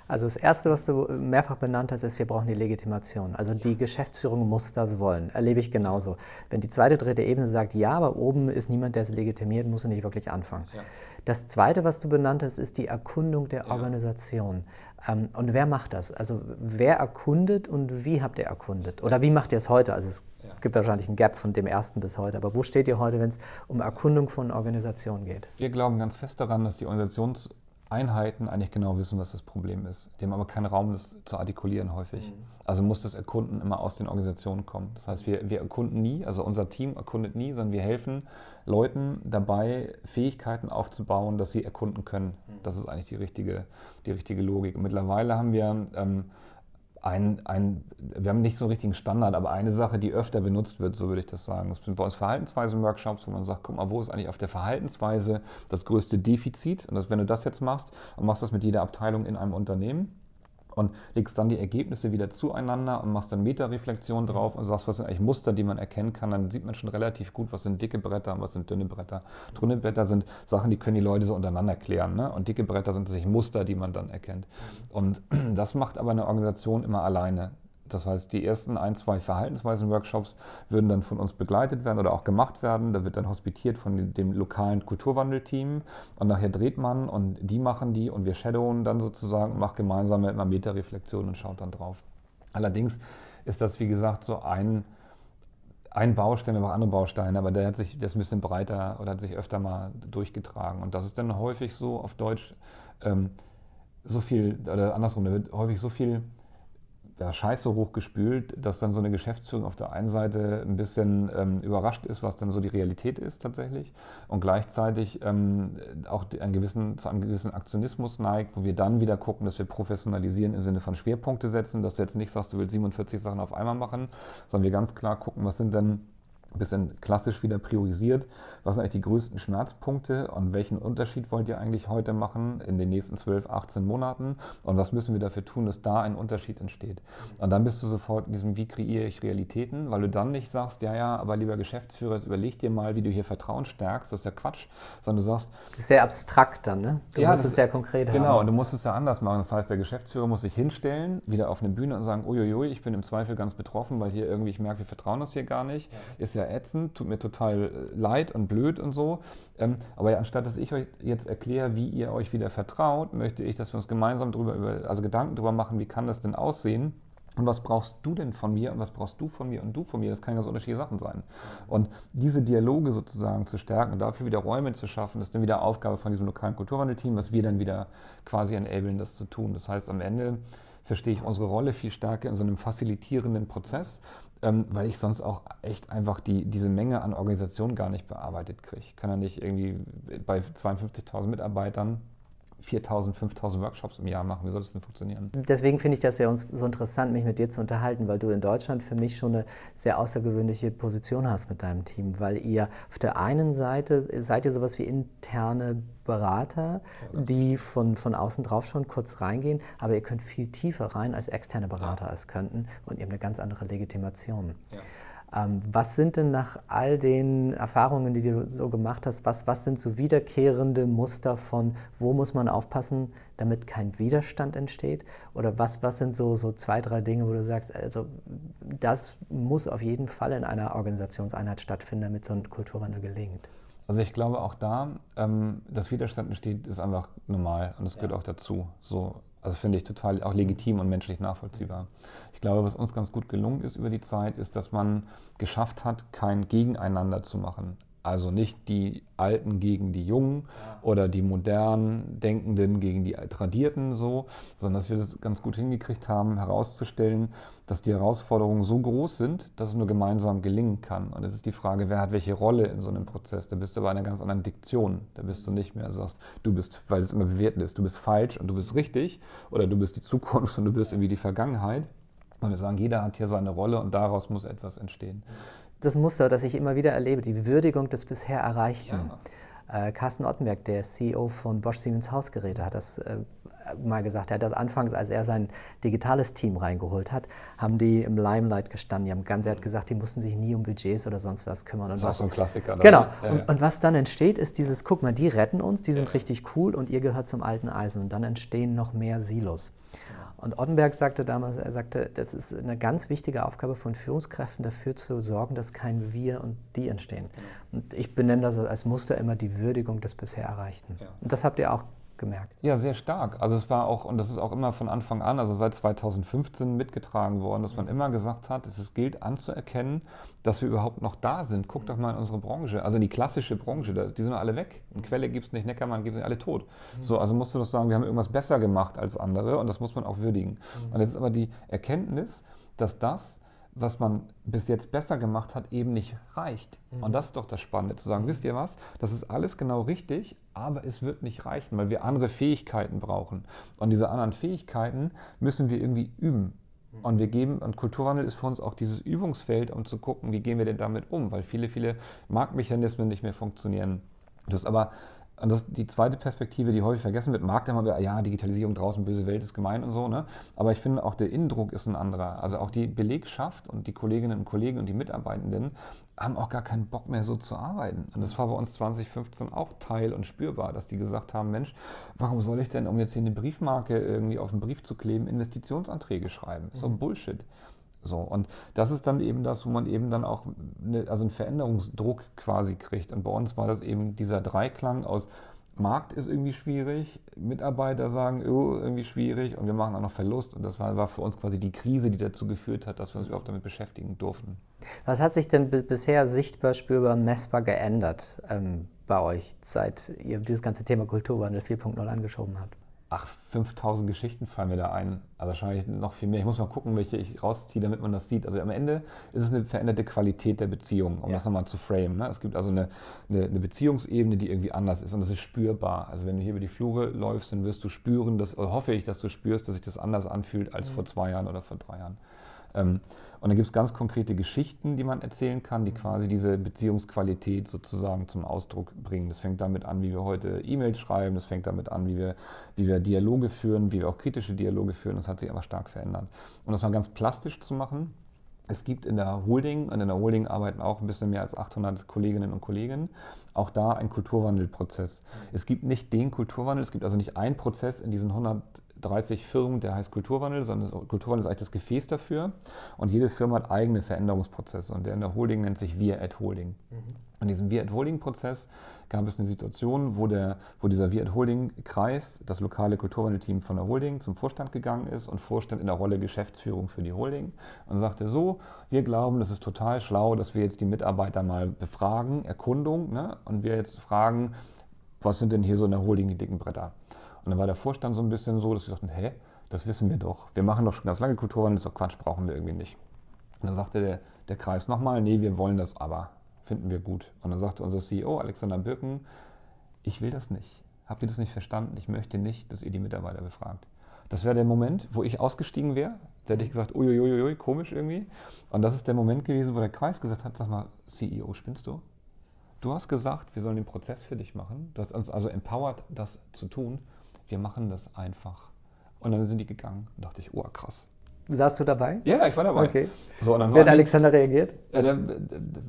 Also das Erste, was du mehrfach benannt hast, ist, wir brauchen die Legitimation. Also die Geschäftsführung muss das wollen. Erlebe ich genauso. Wenn die zweite, dritte Ebene sagt, ja, aber oben ist niemand, der es legitimiert, musst du nicht wirklich anfangen. Ja. Das Zweite, was du benannt hast, ist die Erkundung der ja. Organisation. Ähm, und wer macht das? Also wer erkundet und wie habt ihr erkundet? Oder wie macht ihr es heute? Also es ja. gibt wahrscheinlich einen Gap von dem ersten bis heute. Aber wo steht ihr heute, wenn es um Erkundung von Organisationen geht?
Wir glauben ganz fest daran, dass die Organisations Einheiten eigentlich genau wissen, was das Problem ist. Die haben aber keinen Raum, das zu artikulieren häufig. Mhm. Also muss das Erkunden immer aus den Organisationen kommen. Das heißt, wir, wir erkunden nie, also unser Team erkundet nie, sondern wir helfen Leuten dabei, Fähigkeiten aufzubauen, dass sie erkunden können. Mhm. Das ist eigentlich die richtige, die richtige Logik. Und mittlerweile haben wir ähm, ein, ein, wir haben nicht so einen richtigen Standard, aber eine Sache, die öfter benutzt wird, so würde ich das sagen. Das sind bei uns Verhaltensweisen-Workshops, wo man sagt, guck mal, wo ist eigentlich auf der Verhaltensweise das größte Defizit? Und das, wenn du das jetzt machst und machst das mit jeder Abteilung in einem Unternehmen, und legst dann die Ergebnisse wieder zueinander und machst dann Metareflexion drauf und sagst, was sind eigentlich Muster, die man erkennen kann, dann sieht man schon relativ gut, was sind dicke Bretter und was sind dünne Bretter. Dünne Bretter sind Sachen, die können die Leute so untereinander klären ne? und dicke Bretter sind tatsächlich Muster, die man dann erkennt. Und das macht aber eine Organisation immer alleine. Das heißt, die ersten ein, zwei Verhaltensweisen-Workshops würden dann von uns begleitet werden oder auch gemacht werden. Da wird dann hospitiert von dem lokalen Kulturwandelteam und nachher dreht man und die machen die und wir shadowen dann sozusagen und machen gemeinsame immer Meta-Reflexion und schaut dann drauf. Allerdings ist das, wie gesagt, so ein, ein Baustein, wir auch andere Bausteine, aber der hat sich das ein bisschen breiter oder hat sich öfter mal durchgetragen. Und das ist dann häufig so auf Deutsch ähm, so viel, oder andersrum, da wird häufig so viel ja, Scheiße hochgespült, dass dann so eine Geschäftsführung auf der einen Seite ein bisschen ähm, überrascht ist, was dann so die Realität ist tatsächlich und gleichzeitig ähm, auch einen gewissen, zu einem gewissen Aktionismus neigt, wo wir dann wieder gucken, dass wir professionalisieren im Sinne von Schwerpunkte setzen, dass du jetzt nicht sagst, du willst 47 Sachen auf einmal machen, sondern wir ganz klar gucken, was sind denn bisschen klassisch wieder priorisiert. Was sind eigentlich die größten Schmerzpunkte und welchen Unterschied wollt ihr eigentlich heute machen in den nächsten 12, 18 Monaten und was müssen wir dafür tun, dass da ein Unterschied entsteht. Und dann bist du sofort in diesem, wie kreiere ich Realitäten, weil du dann nicht sagst, ja, ja, aber lieber Geschäftsführer, jetzt überleg dir mal, wie du hier Vertrauen stärkst, das ist ja Quatsch, sondern du sagst...
Sehr abstrakt dann, ne?
Du ja, musst es sehr konkret genau, haben. Genau, und du musst es ja anders machen. Das heißt, der Geschäftsführer muss sich hinstellen, wieder auf eine Bühne und sagen, uiuiui, ich bin im Zweifel ganz betroffen, weil hier irgendwie, ich merke, wir vertrauen das hier gar nicht. Ist ja ätzend, tut mir total äh, leid und blöd und so. Ähm, aber ja, anstatt dass ich euch jetzt erkläre, wie ihr euch wieder vertraut, möchte ich, dass wir uns gemeinsam darüber, also Gedanken darüber machen, wie kann das denn aussehen. Und was brauchst du denn von mir und was brauchst du von mir und du von mir? Das können ganz unterschiedliche Sachen sein. Und diese Dialoge sozusagen zu stärken und dafür wieder Räume zu schaffen, ist dann wieder Aufgabe von diesem lokalen Kulturwandelteam, was wir dann wieder quasi enablen, das zu tun. Das heißt, am Ende verstehe ich unsere Rolle viel stärker in so einem facilitierenden Prozess ähm, weil ich sonst auch echt einfach die, diese Menge an Organisationen gar nicht bearbeitet kriege. Ich kann ja nicht irgendwie bei 52.000 Mitarbeitern 4000, 5000 Workshops im Jahr machen. Wie soll das denn funktionieren?
Deswegen finde ich das ja so interessant, mich mit dir zu unterhalten, weil du in Deutschland für mich schon eine sehr außergewöhnliche Position hast mit deinem Team, weil ihr auf der einen Seite seid ihr sowas wie interne Berater, die von, von außen drauf schon kurz reingehen, aber ihr könnt viel tiefer rein als externe Berater ja. es könnten und ihr habt eine ganz andere Legitimation. Ja. Ähm, was sind denn nach all den Erfahrungen, die du so gemacht hast, was, was sind so wiederkehrende Muster von, wo muss man aufpassen, damit kein Widerstand entsteht? Oder was, was sind so, so zwei, drei Dinge, wo du sagst, also das muss auf jeden Fall in einer Organisationseinheit stattfinden, damit so ein Kulturwandel gelingt?
Also ich glaube auch da, ähm, dass Widerstand entsteht, ist einfach normal und es gehört ja. auch dazu. So, also finde ich total auch legitim und menschlich nachvollziehbar. Ich glaube, was uns ganz gut gelungen ist über die Zeit, ist, dass man geschafft hat, kein Gegeneinander zu machen. Also nicht die Alten gegen die Jungen oder die modernen Denkenden gegen die Tradierten so, sondern dass wir das ganz gut hingekriegt haben, herauszustellen, dass die Herausforderungen so groß sind, dass es nur gemeinsam gelingen kann. Und es ist die Frage, wer hat welche Rolle in so einem Prozess. Da bist du bei einer ganz anderen Diktion. Da bist du nicht mehr, sagst, du bist, weil es immer bewertet ist, du bist falsch und du bist richtig oder du bist die Zukunft und du bist irgendwie die Vergangenheit. Und wir sagen, jeder hat hier seine Rolle und daraus muss etwas entstehen
das Muster, das ich immer wieder erlebe, die Würdigung des bisher Erreichten. Ja. Äh, Carsten Ottenberg, der CEO von Bosch Siemens Hausgeräte, hat das äh, mal gesagt. Er hat das anfangs, als er sein digitales Team reingeholt hat, haben die im Limelight gestanden. Die haben ganz, er hat gesagt, die mussten sich nie um Budgets oder sonst was kümmern.
das ist was, auch so ein Klassiker.
Genau. Ja, und, und, was dann entsteht, ist dieses, guck mal, die retten uns, die sind ja. richtig cool und ihr gehört zum alten Eisen. Und dann entstehen noch mehr Silos. Und Ottenberg sagte damals, er sagte, das ist eine ganz wichtige Aufgabe von Führungskräften, dafür zu sorgen, dass kein Wir und Die entstehen. Genau. Und ich benenne das als Muster immer die Würdigung des bisher Erreichten. Ja. Und das habt ihr auch gemerkt.
Ja, sehr stark. Also es war auch, und das ist auch immer von Anfang an, also seit 2015 mitgetragen worden, dass man immer gesagt hat, es gilt anzuerkennen, dass wir überhaupt noch da sind. Guck doch mal in unsere Branche, also in die klassische Branche, die sind alle weg. Eine Quelle gibt es nicht, Neckermann gibt es nicht, alle tot. Mhm. So, also musst du doch sagen, wir haben irgendwas besser gemacht als andere und das muss man auch würdigen. Mhm. Und das ist aber die Erkenntnis, dass das, was man bis jetzt besser gemacht hat, eben nicht reicht. Mhm. Und das ist doch das Spannende, zu sagen, mhm. wisst ihr was, das ist alles genau richtig, aber es wird nicht reichen, weil wir andere Fähigkeiten brauchen. Und diese anderen Fähigkeiten müssen wir irgendwie üben. Mhm. Und wir geben, und Kulturwandel ist für uns auch dieses Übungsfeld, um zu gucken, wie gehen wir denn damit um, weil viele, viele Marktmechanismen nicht mehr funktionieren. Das aber das, die zweite Perspektive, die häufig vergessen wird, mag dann mal, ja, Digitalisierung draußen, böse Welt ist gemein und so, ne? Aber ich finde auch der Innendruck ist ein anderer. Also auch die Belegschaft und die Kolleginnen und Kollegen und die Mitarbeitenden haben auch gar keinen Bock mehr so zu arbeiten. Und das war bei uns 2015 auch Teil und spürbar, dass die gesagt haben, Mensch, warum soll ich denn, um jetzt hier eine Briefmarke irgendwie auf den Brief zu kleben, Investitionsanträge schreiben? So mhm. Bullshit. So, und das ist dann eben das, wo man eben dann auch eine, also einen Veränderungsdruck quasi kriegt. Und bei uns war das eben dieser Dreiklang aus Markt ist irgendwie schwierig, Mitarbeiter sagen, oh, irgendwie schwierig und wir machen auch noch Verlust. Und das war, war für uns quasi die Krise, die dazu geführt hat, dass wir uns überhaupt damit beschäftigen durften.
Was hat sich denn bisher sichtbar, spürbar, messbar geändert ähm, bei euch, seit ihr dieses ganze Thema Kulturwandel 4.0 angeschoben habt?
Ach, 5000 Geschichten fallen mir da ein. Also wahrscheinlich noch viel mehr. Ich muss mal gucken, welche ich rausziehe, damit man das sieht. Also am Ende ist es eine veränderte Qualität der Beziehung, um ja. das nochmal zu framen. Ne? Es gibt also eine, eine, eine, Beziehungsebene, die irgendwie anders ist und das ist spürbar. Also wenn du hier über die Flure läufst, dann wirst du spüren, dass, hoffe ich, dass du spürst, dass sich das anders anfühlt als mhm. vor zwei Jahren oder vor drei Jahren. Ähm, und dann gibt es ganz konkrete Geschichten, die man erzählen kann, die mhm. quasi diese Beziehungsqualität sozusagen zum Ausdruck bringen. Das fängt damit an, wie wir heute E-Mails schreiben, das fängt damit an, wie wir, wie wir Dialoge führen, wie wir auch kritische Dialoge führen. Das hat sich einfach stark verändert. Um das mal ganz plastisch zu machen, es gibt in der Holding, und in der Holding arbeiten auch ein bisschen mehr als 800 Kolleginnen und Kollegen, auch da ein Kulturwandelprozess. Mhm. Es gibt nicht den Kulturwandel, es gibt also nicht einen Prozess in diesen 100 30 Firmen, der heißt Kulturwandel, sondern Kulturwandel ist eigentlich das Gefäß dafür. Und jede Firma hat eigene Veränderungsprozesse. Und der in der Holding nennt sich Wir at Holding. Mhm. In diesem Wir at Holding-Prozess gab es eine Situation, wo, der, wo dieser Wir at Holding-Kreis, das lokale Kulturwandelteam von der Holding, zum Vorstand gegangen ist und Vorstand in der Rolle Geschäftsführung für die Holding und sagte so, wir glauben, das ist total schlau, dass wir jetzt die Mitarbeiter mal befragen, Erkundung, ne? und wir jetzt fragen, was sind denn hier so in der Holding die dicken Bretter? Und dann war der Vorstand so ein bisschen so, dass wir dachten, hä, das wissen wir doch. Wir machen doch schon ganz lange Kulturen, das ist doch Quatsch, brauchen wir irgendwie nicht. Und dann sagte der, der Kreis nochmal, nee, wir wollen das aber, finden wir gut. Und dann sagte unser CEO Alexander Birken, ich will das nicht. Habt ihr das nicht verstanden? Ich möchte nicht, dass ihr die Mitarbeiter befragt. Das wäre der Moment, wo ich ausgestiegen wäre. Da hätte ich gesagt, uiuiui, komisch irgendwie. Und das ist der Moment gewesen, wo der Kreis gesagt hat, sag mal, CEO, spinnst du? Du hast gesagt, wir sollen den Prozess für dich machen. Du hast uns also empowered, das zu tun wir machen das einfach. Und dann sind die gegangen und dachte ich, oh krass.
Saßt du dabei?
Ja, ich war dabei.
Okay. So, Wie hat Alexander reagiert?
Ja, der, der,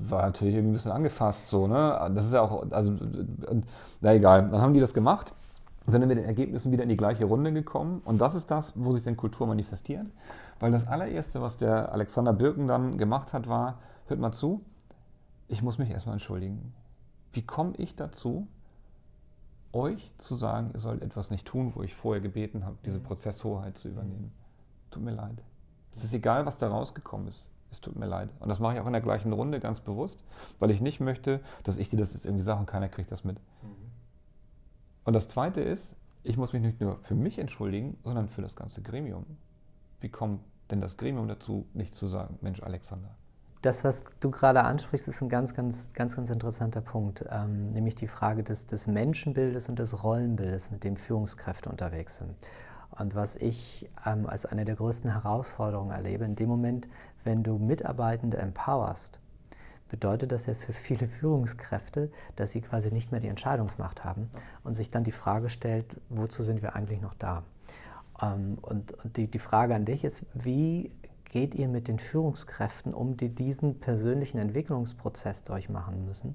war natürlich ein bisschen angefasst, so, ne? Das ist ja auch, also, na egal. Dann haben die das gemacht, sind dann mit den Ergebnissen wieder in die gleiche Runde gekommen. Und das ist das, wo sich dann Kultur manifestiert. Weil das allererste, was der Alexander Birken dann gemacht hat, war, hört mal zu, ich muss mich erstmal entschuldigen. Wie komme ich dazu, euch zu sagen, ihr sollt etwas nicht tun, wo ich vorher gebeten habe, diese mhm. Prozesshoheit zu übernehmen. Tut mir leid. Es ist egal, was da rausgekommen ist. Es tut mir leid. Und das mache ich auch in der gleichen Runde ganz bewusst, weil ich nicht möchte, dass ich dir das jetzt irgendwie sage und keiner kriegt das mit. Mhm. Und das Zweite ist, ich muss mich nicht nur für mich entschuldigen, sondern für das ganze Gremium. Wie kommt denn das Gremium dazu, nicht zu sagen, Mensch, Alexander,
das, was du gerade ansprichst, ist ein ganz, ganz, ganz, ganz interessanter Punkt, ähm, nämlich die Frage des, des Menschenbildes und des Rollenbildes, mit dem Führungskräfte unterwegs sind. Und was ich ähm, als eine der größten Herausforderungen erlebe, in dem Moment, wenn du Mitarbeitende empowerst, bedeutet das ja für viele Führungskräfte, dass sie quasi nicht mehr die Entscheidungsmacht haben und sich dann die Frage stellt, wozu sind wir eigentlich noch da? Ähm, und, und die, die Frage an dich ist, wie geht ihr mit den Führungskräften um, die diesen persönlichen Entwicklungsprozess durchmachen müssen?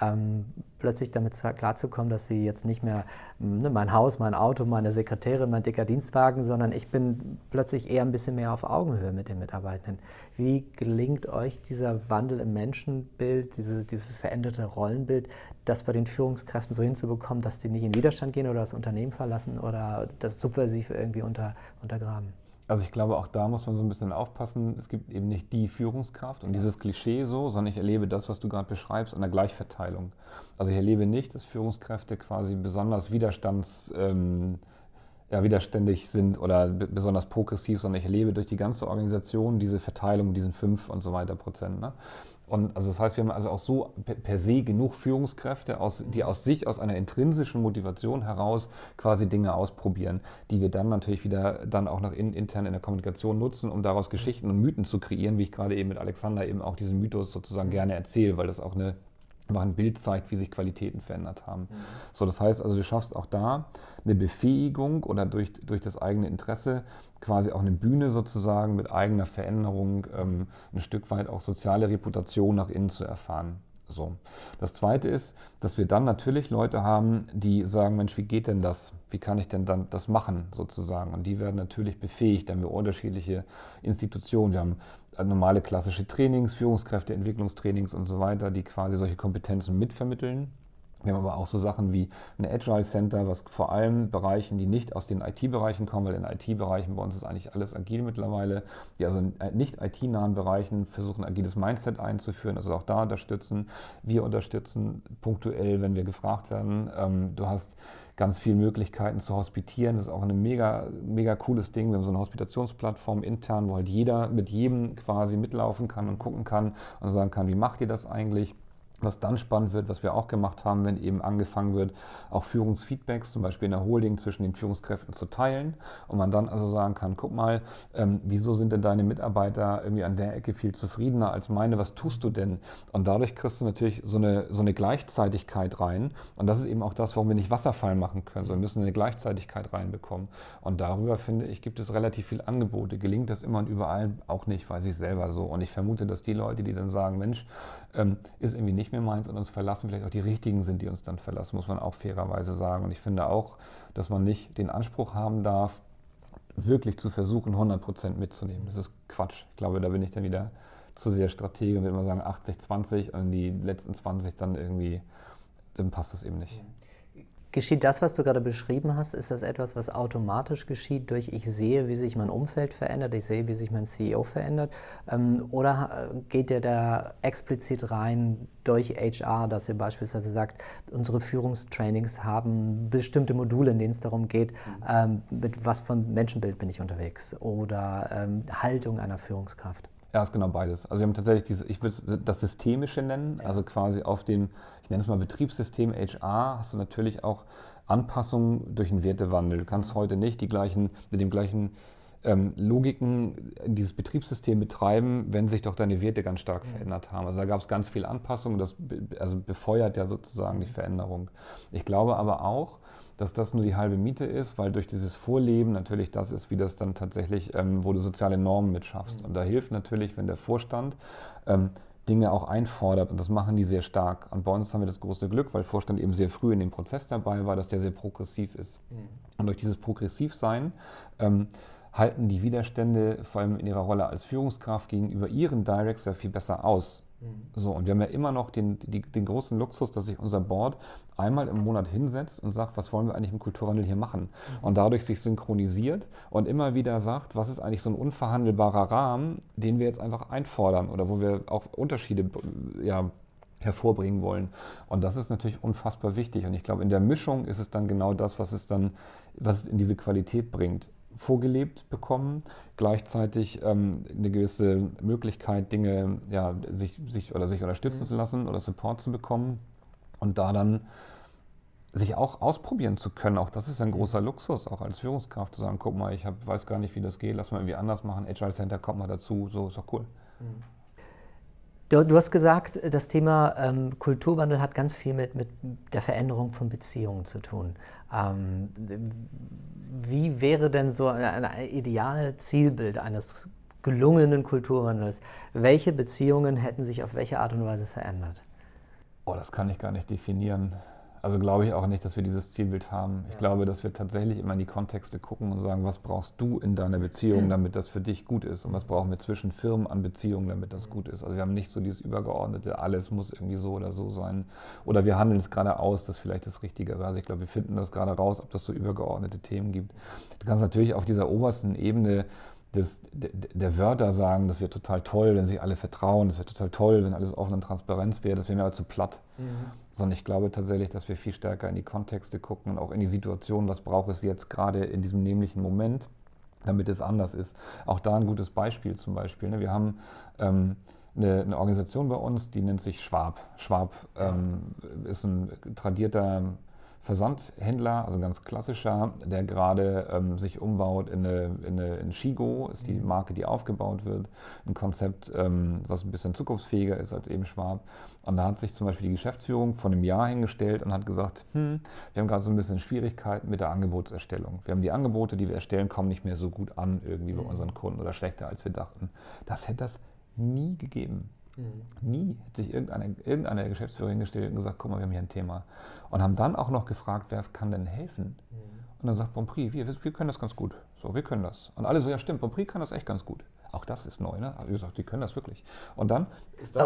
Ähm, plötzlich damit klarzukommen, dass sie jetzt nicht mehr ne, mein Haus, mein Auto, meine Sekretärin, mein dicker Dienstwagen, sondern ich bin plötzlich eher ein bisschen mehr auf Augenhöhe mit den Mitarbeitenden. Wie gelingt euch dieser Wandel im Menschenbild, dieses, dieses veränderte Rollenbild, das bei den Führungskräften so hinzubekommen, dass die nicht in Widerstand gehen oder das Unternehmen verlassen oder das subversiv irgendwie unter, untergraben?
Also ich glaube, auch da muss man so ein bisschen aufpassen. Es gibt eben nicht die Führungskraft und dieses Klischee so, sondern ich erlebe das, was du gerade beschreibst, an der Gleichverteilung. Also ich erlebe nicht, dass Führungskräfte quasi besonders widerstands, ähm, ja, widerständig sind oder besonders progressiv, sondern ich erlebe durch die ganze Organisation diese Verteilung, diesen fünf und so weiter Prozent. Ne? Und also das heißt, wir haben also auch so per se genug Führungskräfte, aus, die aus sich, aus einer intrinsischen Motivation heraus quasi Dinge ausprobieren, die wir dann natürlich wieder dann auch nach in, intern in der Kommunikation nutzen, um daraus Geschichten und Mythen zu kreieren, wie ich gerade eben mit Alexander eben auch diesen Mythos sozusagen gerne erzähle, weil das auch eine einfach ein Bild zeigt, wie sich Qualitäten verändert haben. Mhm. So, das heißt also, du schaffst auch da eine Befähigung oder durch, durch das eigene Interesse quasi auch eine Bühne sozusagen mit eigener Veränderung, ähm, ein Stück weit auch soziale Reputation nach innen zu erfahren. So. Das zweite ist, dass wir dann natürlich Leute haben, die sagen, Mensch, wie geht denn das? Wie kann ich denn dann das machen sozusagen? Und die werden natürlich befähigt. Da haben wir unterschiedliche Institutionen. Wir haben normale klassische Trainings, Führungskräfte, Entwicklungstrainings und so weiter, die quasi solche Kompetenzen mitvermitteln. Wir haben aber auch so Sachen wie ein Agile Center, was vor allem Bereichen, die nicht aus den IT-Bereichen kommen, weil in IT-Bereichen bei uns ist eigentlich alles agil mittlerweile, die also in nicht IT-nahen Bereichen versuchen, agiles Mindset einzuführen, also auch da unterstützen. Wir unterstützen punktuell, wenn wir gefragt werden. Ähm, du hast ganz viele Möglichkeiten zu hospitieren. Das ist auch ein mega, mega cooles Ding. Wir haben so eine Hospitationsplattform intern, wo halt jeder mit jedem quasi mitlaufen kann und gucken kann und sagen kann, wie macht ihr das eigentlich? Was dann spannend wird, was wir auch gemacht haben, wenn eben angefangen wird, auch Führungsfeedbacks, zum Beispiel in der Holding zwischen den Führungskräften zu teilen und man dann also sagen kann, guck mal, ähm, wieso sind denn deine Mitarbeiter irgendwie an der Ecke viel zufriedener als meine, was tust du denn? Und dadurch kriegst du natürlich so eine, so eine Gleichzeitigkeit rein und das ist eben auch das, warum wir nicht Wasserfall machen können, sondern müssen eine Gleichzeitigkeit reinbekommen. Und darüber, finde ich, gibt es relativ viele Angebote. Gelingt das immer und überall auch nicht, weiß ich selber so. Und ich vermute, dass die Leute, die dann sagen, Mensch, ähm, ist irgendwie nicht mehr meins und uns verlassen, vielleicht auch die richtigen sind, die uns dann verlassen, muss man auch fairerweise sagen. Und ich finde auch, dass man nicht den Anspruch haben darf, wirklich zu versuchen, 100 Prozent mitzunehmen. Das ist Quatsch. Ich glaube, da bin ich dann wieder zu sehr Stratege und würde mal sagen 80, 20 und die letzten 20 dann irgendwie, dann passt das eben nicht.
Geschieht das, was du gerade beschrieben hast, ist das etwas, was automatisch geschieht durch ich sehe, wie sich mein Umfeld verändert, ich sehe, wie sich mein CEO verändert? Ähm, oder äh, geht der da explizit rein durch HR, dass ihr beispielsweise sagt, unsere Führungstrainings haben bestimmte Module, in denen es darum geht, mhm. ähm, mit was von Menschenbild bin ich unterwegs oder ähm, Haltung einer Führungskraft?
Ja, ist genau beides. Also wir haben tatsächlich diese, ich würde das Systemische nennen, also quasi auf dem, ich nenne es mal Betriebssystem HR, hast du natürlich auch Anpassungen durch den Wertewandel. Du kannst heute nicht die gleichen, mit dem gleichen ähm, Logiken dieses Betriebssystem betreiben, wenn sich doch deine Werte ganz stark mhm. verändert haben. Also da gab es ganz viel Anpassungen, das also befeuert ja sozusagen die Veränderung. Ich glaube aber auch, dass das nur die halbe Miete ist, weil durch dieses Vorleben natürlich das ist, wie das dann tatsächlich, ähm, wo du soziale Normen mitschaffst. Mhm. Und da hilft natürlich, wenn der Vorstand ähm, Dinge auch einfordert und das machen die sehr stark. Und bei uns haben wir das große Glück, weil Vorstand eben sehr früh in dem Prozess dabei war, dass der sehr progressiv ist. Mhm. Und durch dieses Progressivsein ähm, halten die Widerstände vor allem in ihrer Rolle als Führungskraft gegenüber ihren Directs ja viel besser aus. Mhm. So, und wir haben ja immer noch den, die, den großen Luxus, dass sich unser Board einmal im Monat hinsetzt und sagt, was wollen wir eigentlich im Kulturwandel hier machen? Mhm. Und dadurch sich synchronisiert und immer wieder sagt, was ist eigentlich so ein unverhandelbarer Rahmen, den wir jetzt einfach einfordern oder wo wir auch Unterschiede ja, hervorbringen wollen. Und das ist natürlich unfassbar wichtig. Und ich glaube, in der Mischung ist es dann genau das, was es dann, was es in diese Qualität bringt vorgelebt bekommen, gleichzeitig ähm, eine gewisse Möglichkeit, Dinge ja, sich, sich, oder sich unterstützen mhm. zu lassen oder Support zu bekommen und da dann sich auch ausprobieren zu können. Auch das ist ein großer Luxus, auch als Führungskraft zu sagen, guck mal, ich hab, weiß gar nicht, wie das geht, lass mal irgendwie anders machen, Agile Center kommt mal dazu, so ist doch cool. Mhm.
Du, du, hast gesagt, das Thema ähm, Kulturwandel hat ganz viel mit, mit der Veränderung von Beziehungen zu tun. Ähm, wie wäre denn so ein, ein Idealzielbild eines gelungenen Kulturwandels? Welche Beziehungen hätten sich auf welche Art und Weise verändert?
Oh, das kann ich gar nicht definieren. Also glaube ich auch nicht, dass wir dieses Zielbild haben. Ich ja. glaube, dass wir tatsächlich immer in die Kontexte gucken und sagen, was brauchst du in deiner Beziehung, damit das für dich gut ist? Und was brauchen wir zwischen Firmen an Beziehungen, damit das gut ist? Also wir haben nicht so dieses übergeordnete, alles muss irgendwie so oder so sein. Oder wir handeln es gerade aus, das vielleicht das Richtige wäre. Also ich glaube, wir finden das gerade raus, ob das so übergeordnete Themen gibt. Du kannst natürlich auf dieser obersten Ebene des, der, der Wörter sagen, das wäre total toll, wenn sich alle vertrauen, das wäre total toll, wenn alles offen und Transparenz wäre, das wäre mir aber zu platt. Mhm. Sondern ich glaube tatsächlich, dass wir viel stärker in die Kontexte gucken und auch in die Situation, was braucht es jetzt gerade in diesem nämlichen Moment, damit es anders ist. Auch da ein gutes Beispiel zum Beispiel. Ne? Wir haben ähm, eine, eine, Organisation bei uns, die nennt sich Schwab. Schwab ähm, ist ein tradierter Versandhändler, also ein ganz klassischer, der gerade ähm, sich umbaut in eine, in eine in Shigo, ist die mhm. Marke, die aufgebaut wird. Ein Konzept, ähm, was ein bisschen zukunftsfähiger ist als eben Schwab. Und da hat sich zum Beispiel die Geschäftsführung vor einem Jahr hingestellt und hat gesagt, hm, wir haben gerade so ein bisschen Schwierigkeiten mit der Angebotserstellung. Wir haben die Angebote, die wir erstellen, kommen nicht mehr so gut an irgendwie bei mhm. unseren Kunden oder schlechter, als wir dachten. Das hätte das nie gegeben. Mhm. Nie hat sich irgendeine, irgendeine der Geschäftsführer hingestellt und gesagt, guck mal, wir haben hier ein Thema. Und haben dann auch noch gefragt, wer kann denn helfen? Mhm. Und dann sagt Bonprix, wir, wir können das ganz gut. So, wir können das. Und alle so, ja stimmt, Bonprix kann das echt ganz gut. Auch das ist neu, ne? Also, gesagt, die können das wirklich. Und dann.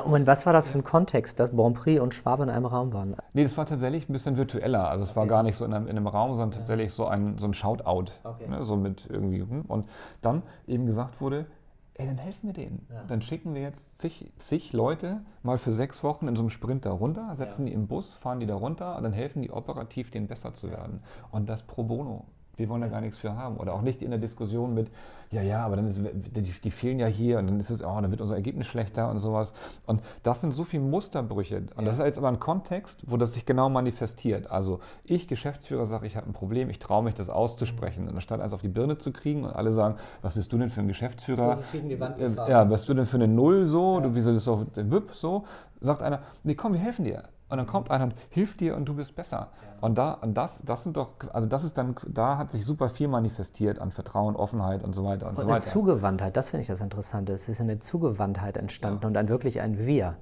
und was war das für ein Kontext, dass Bonprix und Schwab in einem Raum waren?
Nee, das war tatsächlich ein bisschen virtueller. Also, es okay. war gar nicht so in einem, in einem Raum, sondern tatsächlich so ein, so ein Shoutout. Okay. Ne? So mit irgendwie. Hm? Und dann eben gesagt wurde, ey, dann helfen wir denen. Ja. Dann schicken wir jetzt zig, zig Leute mal für sechs Wochen in so einem Sprint da runter, setzen ja. die im Bus, fahren die da runter und dann helfen die operativ, denen besser zu werden. Und das pro bono. Wir wollen da gar nichts für haben. Oder auch nicht in der Diskussion mit, ja, ja, aber dann ist, die, die fehlen ja hier und dann ist es, oh, dann wird unser Ergebnis schlechter und sowas. Und das sind so viele Musterbrüche. Und ja. das ist jetzt aber ein Kontext, wo das sich genau manifestiert. Also ich, Geschäftsführer, sage, ich habe ein Problem, ich traue mich, das auszusprechen. Und anstatt eins auf die Birne zu kriegen und alle sagen, was bist du denn für ein Geschäftsführer? Das ist gegen die Wand gefahren. Ja, was bist du denn für eine Null so? Ja. Du, wieso der WIP so? Sagt einer, nee, komm, wir helfen dir. Und dann kommt einer und hilft dir und du bist besser. Ja. Und da, und das, das sind doch, also das ist dann, da hat sich super viel manifestiert an Vertrauen, Offenheit und so weiter und, und so weiter.
Eine Zugewandtheit, das finde ich das Interessante. Es ist eine Zugewandtheit entstanden ja. und dann wirklich ein Wir.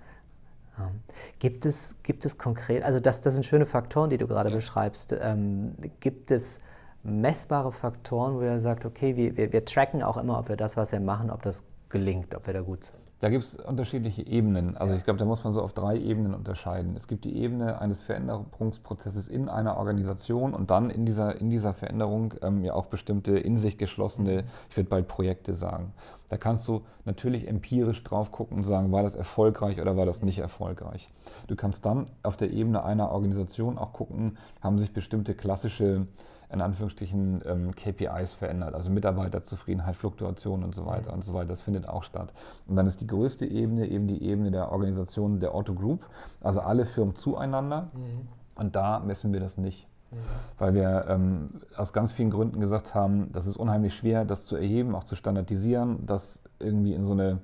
Ja. Gibt, es, gibt es konkret, also das, das sind schöne Faktoren, die du gerade beschreibst. Ähm, gibt es messbare Faktoren, wo ihr sagt, okay, wir, wir, wir tracken auch immer, ob wir das, was wir machen, ob das gelingt, ob wir da gut sind?
Da gibt es unterschiedliche Ebenen. Also ich glaube, da muss man so auf drei Ebenen unterscheiden. Es gibt die Ebene eines Veränderungsprozesses in einer Organisation und dann in dieser, in dieser Veränderung ähm, ja auch bestimmte in sich geschlossene, ich würde bald Projekte sagen. Da kannst du natürlich empirisch drauf gucken und sagen, war das erfolgreich oder war das nicht erfolgreich. Du kannst dann auf der Ebene einer Organisation auch gucken, haben sich bestimmte klassische in Anführungsstrichen ähm, KPIs verändert, also Mitarbeiterzufriedenheit, Fluktuation und so weiter mhm. und so weiter. Das findet auch statt. Und dann ist die größte Ebene eben die Ebene der Organisation der Otto Group, also alle Firmen zueinander. Mhm. Und da messen wir das nicht. Mhm. Weil wir ähm, aus ganz vielen Gründen gesagt haben, das ist unheimlich schwer, das zu erheben, auch zu standardisieren, das irgendwie in so eine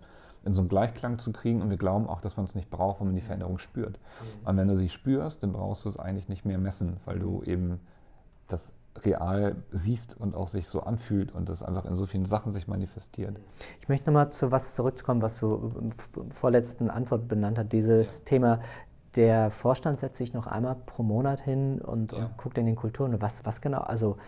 in so einen Gleichklang zu kriegen und wir glauben auch, dass man es nicht braucht, wenn man die Veränderung spürt. Mhm. Und wenn du sie spürst, dann brauchst du es eigentlich nicht mehr messen, weil du eben das real siehst und auch sich so anfühlt und das einfach in so vielen Sachen sich manifestiert.
Ich möchte nochmal zu was zurückkommen, was du im vorletzten Antwort benannt hast, dieses ja. Thema der Vorstand setzt sich noch einmal pro Monat hin und, ja. und guckt in den Kulturen. Was, was genau? Also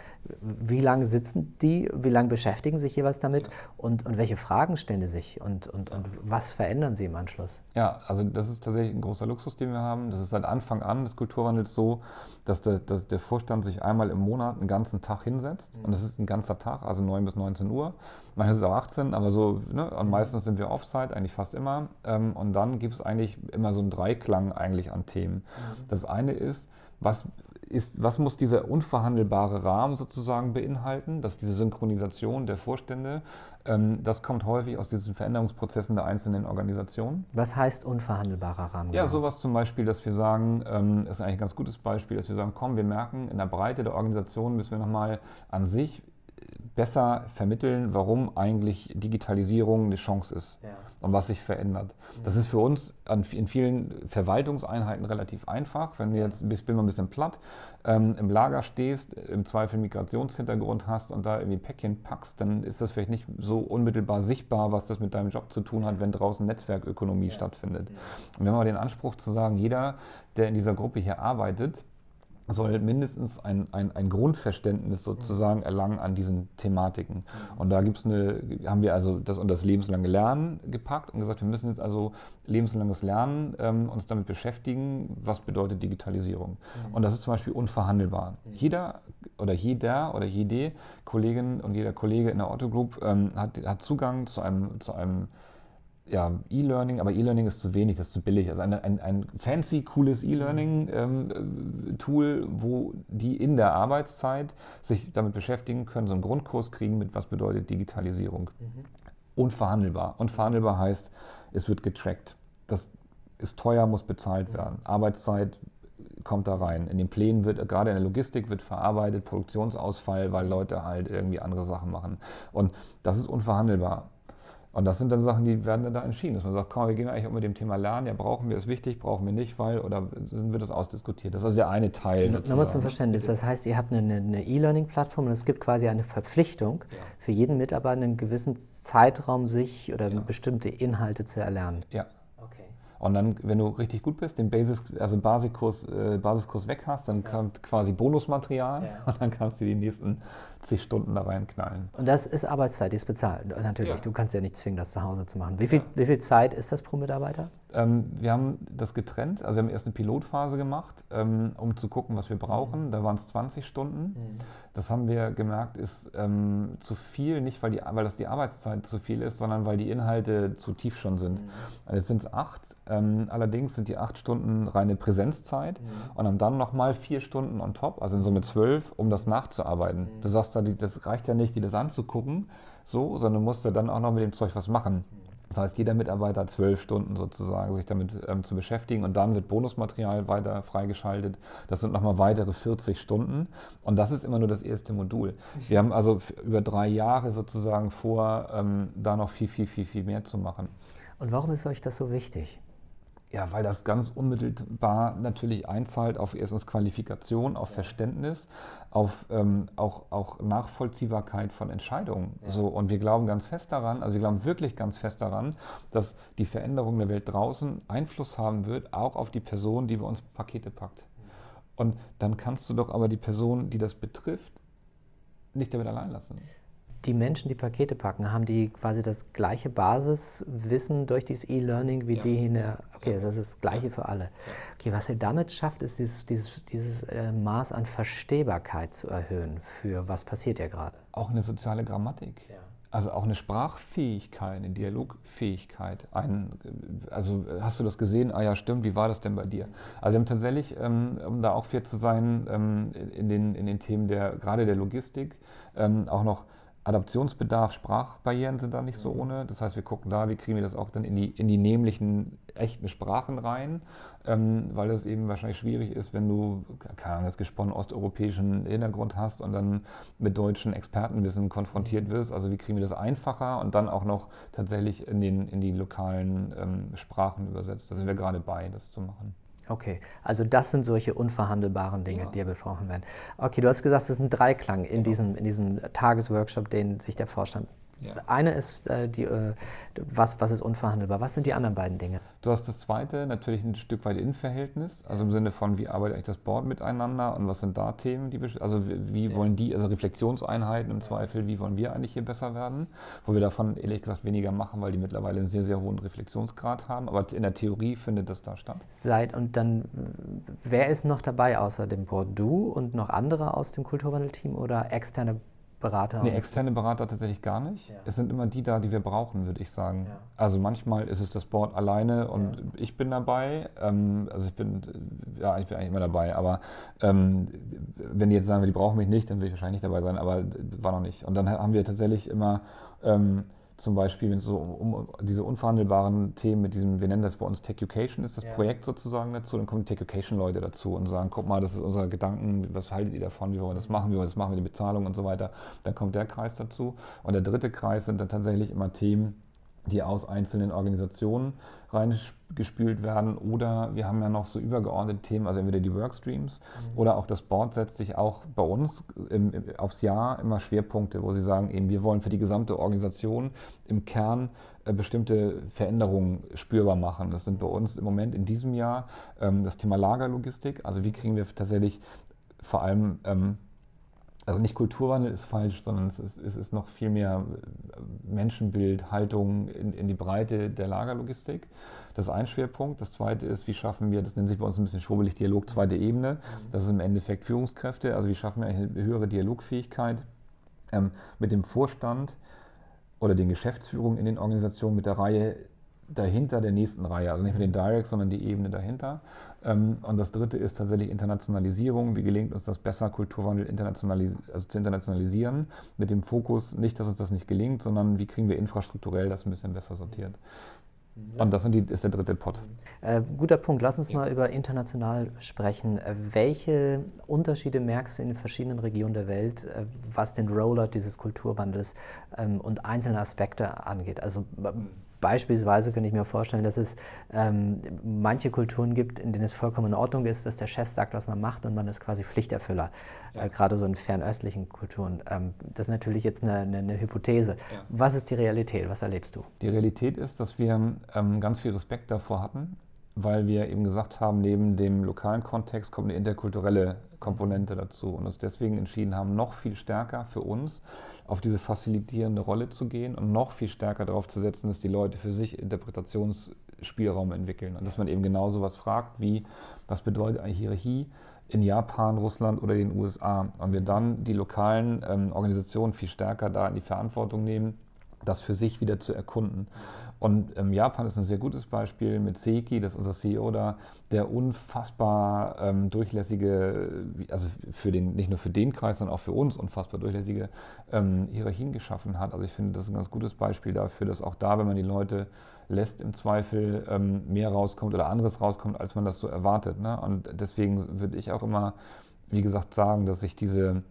wie lange sitzen die? Wie lange beschäftigen sich jeweils damit? Und, und welche Fragen stellen sie sich? Und, und, und was verändern sie im Anschluss?
Ja, also das ist tatsächlich ein großer Luxus, den wir haben. Das ist seit Anfang an des Kulturwandels so, dass der, dass der Vorstand sich einmal im Monat einen ganzen Tag hinsetzt. Und das ist ein ganzer Tag, also 9 bis 19 Uhr. Manchmal ist es auch 18, aber so, ne, und mhm. meistens sind wir Offside, eigentlich fast immer. Ähm, und dann gibt es eigentlich immer so einen Dreiklang eigentlich an Themen. Mhm. Das eine ist, was, ist, was muss dieser unverhandelbare Rahmen sozusagen beinhalten? Das ist diese Synchronisation der Vorstände. Ähm, das kommt häufig aus diesen Veränderungsprozessen der einzelnen Organisationen.
Was heißt unverhandelbarer Rahmen?
Ja, sowas zum Beispiel, dass wir sagen, ähm, das ist eigentlich ein ganz gutes Beispiel, dass wir sagen, komm, wir merken, in der Breite der Organisation müssen wir nochmal an sich besser vermitteln, warum eigentlich Digitalisierung eine Chance ist ja. und was sich verändert. Das ist für uns in vielen Verwaltungseinheiten relativ einfach. Wenn du jetzt, bist, bin mal ein bisschen platt, ähm, im Lager stehst, im Zweifel Migrationshintergrund hast und da irgendwie Päckchen packst, dann ist das vielleicht nicht so unmittelbar sichtbar, was das mit deinem Job zu tun hat, wenn draußen Netzwerkökonomie ja. stattfindet. Und wir haben aber den Anspruch zu sagen, jeder, der in dieser Gruppe hier arbeitet, soll mindestens ein, ein, ein Grundverständnis sozusagen erlangen an diesen Thematiken. Und da gibt's eine, haben wir also das und das lebenslange Lernen gepackt und gesagt, wir müssen jetzt also lebenslanges Lernen ähm, uns damit beschäftigen, was bedeutet Digitalisierung. Mhm. Und das ist zum Beispiel unverhandelbar. Mhm. Jeder oder jeder oder jede Kollegin und jeder Kollege in der Otto Group ähm, hat, hat Zugang zu einem, zu einem ja, E-Learning, aber E-Learning ist zu wenig, das ist zu billig. Also ein, ein, ein fancy, cooles E-Learning-Tool, ähm, wo die in der Arbeitszeit sich damit beschäftigen können, so einen Grundkurs kriegen mit, was bedeutet Digitalisierung. Mhm. Unverhandelbar. Unverhandelbar heißt, es wird getrackt. Das ist teuer, muss bezahlt werden. Arbeitszeit kommt da rein. In den Plänen wird, gerade in der Logistik wird verarbeitet, Produktionsausfall, weil Leute halt irgendwie andere Sachen machen. Und das ist unverhandelbar. Und das sind dann Sachen, die werden dann da entschieden, dass man sagt, komm, wir gehen eigentlich auch mit dem Thema Lernen, ja, brauchen wir es wichtig, brauchen wir nicht, weil, oder wird das ausdiskutiert? Das ist also der eine Teil.
Nochmal zum Verständnis, das heißt, ihr habt eine E-Learning-Plattform und es gibt quasi eine Verpflichtung ja. für jeden Mitarbeiter einen gewissen Zeitraum sich oder ja. bestimmte Inhalte zu erlernen.
Ja, und dann, wenn du richtig gut bist, den Basis, also Basiskurs, äh, Basiskurs weg hast, dann ja. kommt quasi Bonusmaterial und dann kannst du die nächsten zig Stunden da reinknallen.
Und das ist Arbeitszeit, die ist bezahlt. Natürlich, ja. du kannst ja nicht zwingen, das zu Hause zu machen. Wie viel, wie viel Zeit ist das pro Mitarbeiter?
Ähm, wir haben das getrennt, also wir haben erst eine Pilotphase gemacht, ähm, um zu gucken, was wir brauchen. Mhm. Da waren es 20 Stunden. Mhm. Das haben wir gemerkt, ist ähm, zu viel, nicht weil, die, weil das die Arbeitszeit zu viel ist, sondern weil die Inhalte zu tief schon sind. Mhm. Also jetzt sind es acht ähm, allerdings sind die acht Stunden reine Präsenzzeit mhm. und haben dann nochmal vier Stunden on top, also in Summe zwölf, um das nachzuarbeiten. Mhm. Du sagst da, das reicht ja nicht, dir das anzugucken, so, sondern musst ja dann auch noch mit dem Zeug was machen. Das heißt, jeder Mitarbeiter hat zwölf Stunden sozusagen, sich damit ähm, zu beschäftigen und dann wird Bonusmaterial weiter freigeschaltet. Das sind nochmal weitere 40 Stunden und das ist immer nur das erste Modul. Wir haben also über drei Jahre sozusagen vor, ähm, da noch viel, viel, viel, viel mehr zu machen.
Und warum ist euch das so wichtig?
Ja, weil das ganz unmittelbar natürlich einzahlt auf erstens Qualifikation, auf Verständnis, auf ähm, auch, auch Nachvollziehbarkeit von Entscheidungen. Ja. So, und wir glauben ganz fest daran, also wir glauben wirklich ganz fest daran, dass die Veränderung der Welt draußen Einfluss haben wird, auch auf die Person, die bei uns Pakete packt. Und dann kannst du doch aber die Person, die das betrifft, nicht damit allein lassen
die Menschen, die Pakete packen, haben die quasi das gleiche Basiswissen durch dieses E-Learning wie ja. die in der. Okay, das ist das Gleiche für alle. Okay, was ihr damit schafft, ist dieses, dieses, dieses äh, Maß an Verstehbarkeit zu erhöhen für was passiert ja gerade.
Auch eine soziale Grammatik. Ja. Also auch eine Sprachfähigkeit, eine Dialogfähigkeit. Ein, also hast du das gesehen? Ah ja, stimmt, wie war das denn bei dir? Also wir haben tatsächlich, ähm, um da auch fair zu sein, ähm, in, den, in den Themen der, gerade der Logistik, ähm, auch noch Adaptionsbedarf, Sprachbarrieren sind da nicht so mhm. ohne. Das heißt, wir gucken da, wie kriegen wir das auch dann in die, in die nämlichen, echten Sprachen rein, ähm, weil das eben wahrscheinlich schwierig ist, wenn du, keine Ahnung, das gesponnen osteuropäischen Hintergrund hast und dann mit deutschen Expertenwissen konfrontiert mhm. wirst. Also wie kriegen wir das einfacher und dann auch noch tatsächlich in, den, in die lokalen ähm, Sprachen übersetzt. Da sind wir gerade bei, das zu machen.
Okay, also das sind solche unverhandelbaren Dinge, ja. die besprochen werden. Okay, du hast gesagt, es ist ein Dreiklang in, genau. diesem, in diesem Tagesworkshop, den sich der Vorstand ja. Eine ist, äh, die, äh, was, was ist unverhandelbar. Was sind die anderen beiden Dinge?
Du hast das zweite, natürlich ein Stück weit Innenverhältnis, also im Sinne von, wie arbeitet eigentlich das Board miteinander und was sind da Themen, die, also wie ja. wollen die, also Reflexionseinheiten im Zweifel, wie wollen wir eigentlich hier besser werden, wo wir davon ehrlich gesagt weniger machen, weil die mittlerweile einen sehr, sehr hohen Reflexionsgrad haben, aber in der Theorie findet das da statt.
Seit, und dann, wer ist noch dabei außer dem Board? Du und noch andere aus dem Kulturwandelteam oder externe Berater?
Nee, externe Berater tatsächlich gar nicht. Ja. Es sind immer die da, die wir brauchen, würde ich sagen. Ja. Also manchmal ist es das Board alleine und ja. ich bin dabei. Ähm, also ich bin, ja, ich bin eigentlich immer dabei. Aber ähm, wenn die jetzt sagen, die brauchen mich nicht, dann will ich wahrscheinlich nicht dabei sein. Aber war noch nicht. Und dann haben wir tatsächlich immer ähm, zum Beispiel, wenn es so um, um, diese unverhandelbaren Themen mit diesem, wir nennen das bei uns Tech Education, ist das ja. Projekt sozusagen dazu, dann kommen Tech Education Leute dazu und sagen, guck mal, das ist unser Gedanken, was haltet ihr davon, wie wollen wir das machen, wie wollen wir das machen mit der Bezahlung und so weiter. Dann kommt der Kreis dazu. Und der dritte Kreis sind dann tatsächlich immer Themen, die aus einzelnen Organisationen reingespült werden. Oder wir haben ja noch so übergeordnete Themen, also entweder die Workstreams mhm. oder auch das Board setzt sich auch bei uns im, im, aufs Jahr immer Schwerpunkte, wo sie sagen, eben wir wollen für die gesamte Organisation im Kern äh, bestimmte Veränderungen spürbar machen. Das sind bei uns im Moment in diesem Jahr ähm, das Thema Lagerlogistik. Also wie kriegen wir tatsächlich vor allem ähm, also nicht Kulturwandel ist falsch, sondern es ist, es ist noch viel mehr äh, Menschenbild, Haltung in, in, die Breite der Lagerlogistik. Das ist ein Schwerpunkt. Das zweite ist, wie schaffen wir, das nennt sich bei uns ein bisschen schwurbelig Dialog, zweite Ebene. Das ist im Endeffekt Führungskräfte. Also wie schaffen wir eine höhere Dialogfähigkeit ähm, mit dem Vorstand oder den Geschäftsführungen in den Organisationen mit der Reihe dahinter der nächsten Reihe, also nicht mehr den Direct, sondern die Ebene dahinter. Ähm, und das dritte ist tatsächlich Internationalisierung. Wie gelingt uns das besser, Kulturwandel internationalis also zu internationalisieren, mit dem Fokus nicht, dass uns das nicht gelingt, sondern wie kriegen wir infrastrukturell das ein bisschen besser sortiert. Und das die, ist der dritte Pot.
Äh, guter Punkt. Lass uns ja. mal über international sprechen. Äh, welche Unterschiede merkst du in den verschiedenen Regionen der Welt, äh, was den Rollout dieses Kulturwandels ähm, und einzelne Aspekte angeht? Also Beispielsweise könnte ich mir vorstellen, dass es ähm, manche Kulturen gibt, in denen es vollkommen in Ordnung ist, dass der Chef sagt, was man macht und man ist quasi Pflichterfüller. Ja. Äh, gerade so in fernöstlichen Kulturen. Ähm, das ist natürlich jetzt eine, eine, eine Hypothese. Ja. Was ist die Realität? Was erlebst du?
Die Realität ist, dass wir ähm, ganz viel Respekt davor hatten, weil wir eben gesagt haben, neben dem lokalen Kontext kommt eine interkulturelle Komponente dazu und uns deswegen entschieden haben, noch viel stärker für uns auf diese facilitierende Rolle zu gehen und noch viel stärker darauf zu setzen, dass die Leute für sich Interpretationsspielraum entwickeln und dass man eben genau sowas fragt wie, was bedeutet eine Hierarchie in Japan, Russland oder den USA und wir dann die lokalen ähm, Organisationen viel stärker da in die Verantwortung nehmen, das für sich wieder zu erkunden. Und ähm, Japan ist ein sehr gutes Beispiel mit Seiki, das ist unser CEO da, der unfassbar ähm, durchlässige, also für den, nicht nur für den Kreis, sondern auch für uns unfassbar durchlässige ähm, Hierarchien geschaffen hat. Also ich finde, das ist ein ganz gutes Beispiel dafür, dass auch da, wenn man die Leute lässt, im Zweifel ähm, mehr rauskommt oder anderes rauskommt, als man das so erwartet. Ne? Und deswegen würde ich auch immer, wie gesagt, sagen, dass sich diese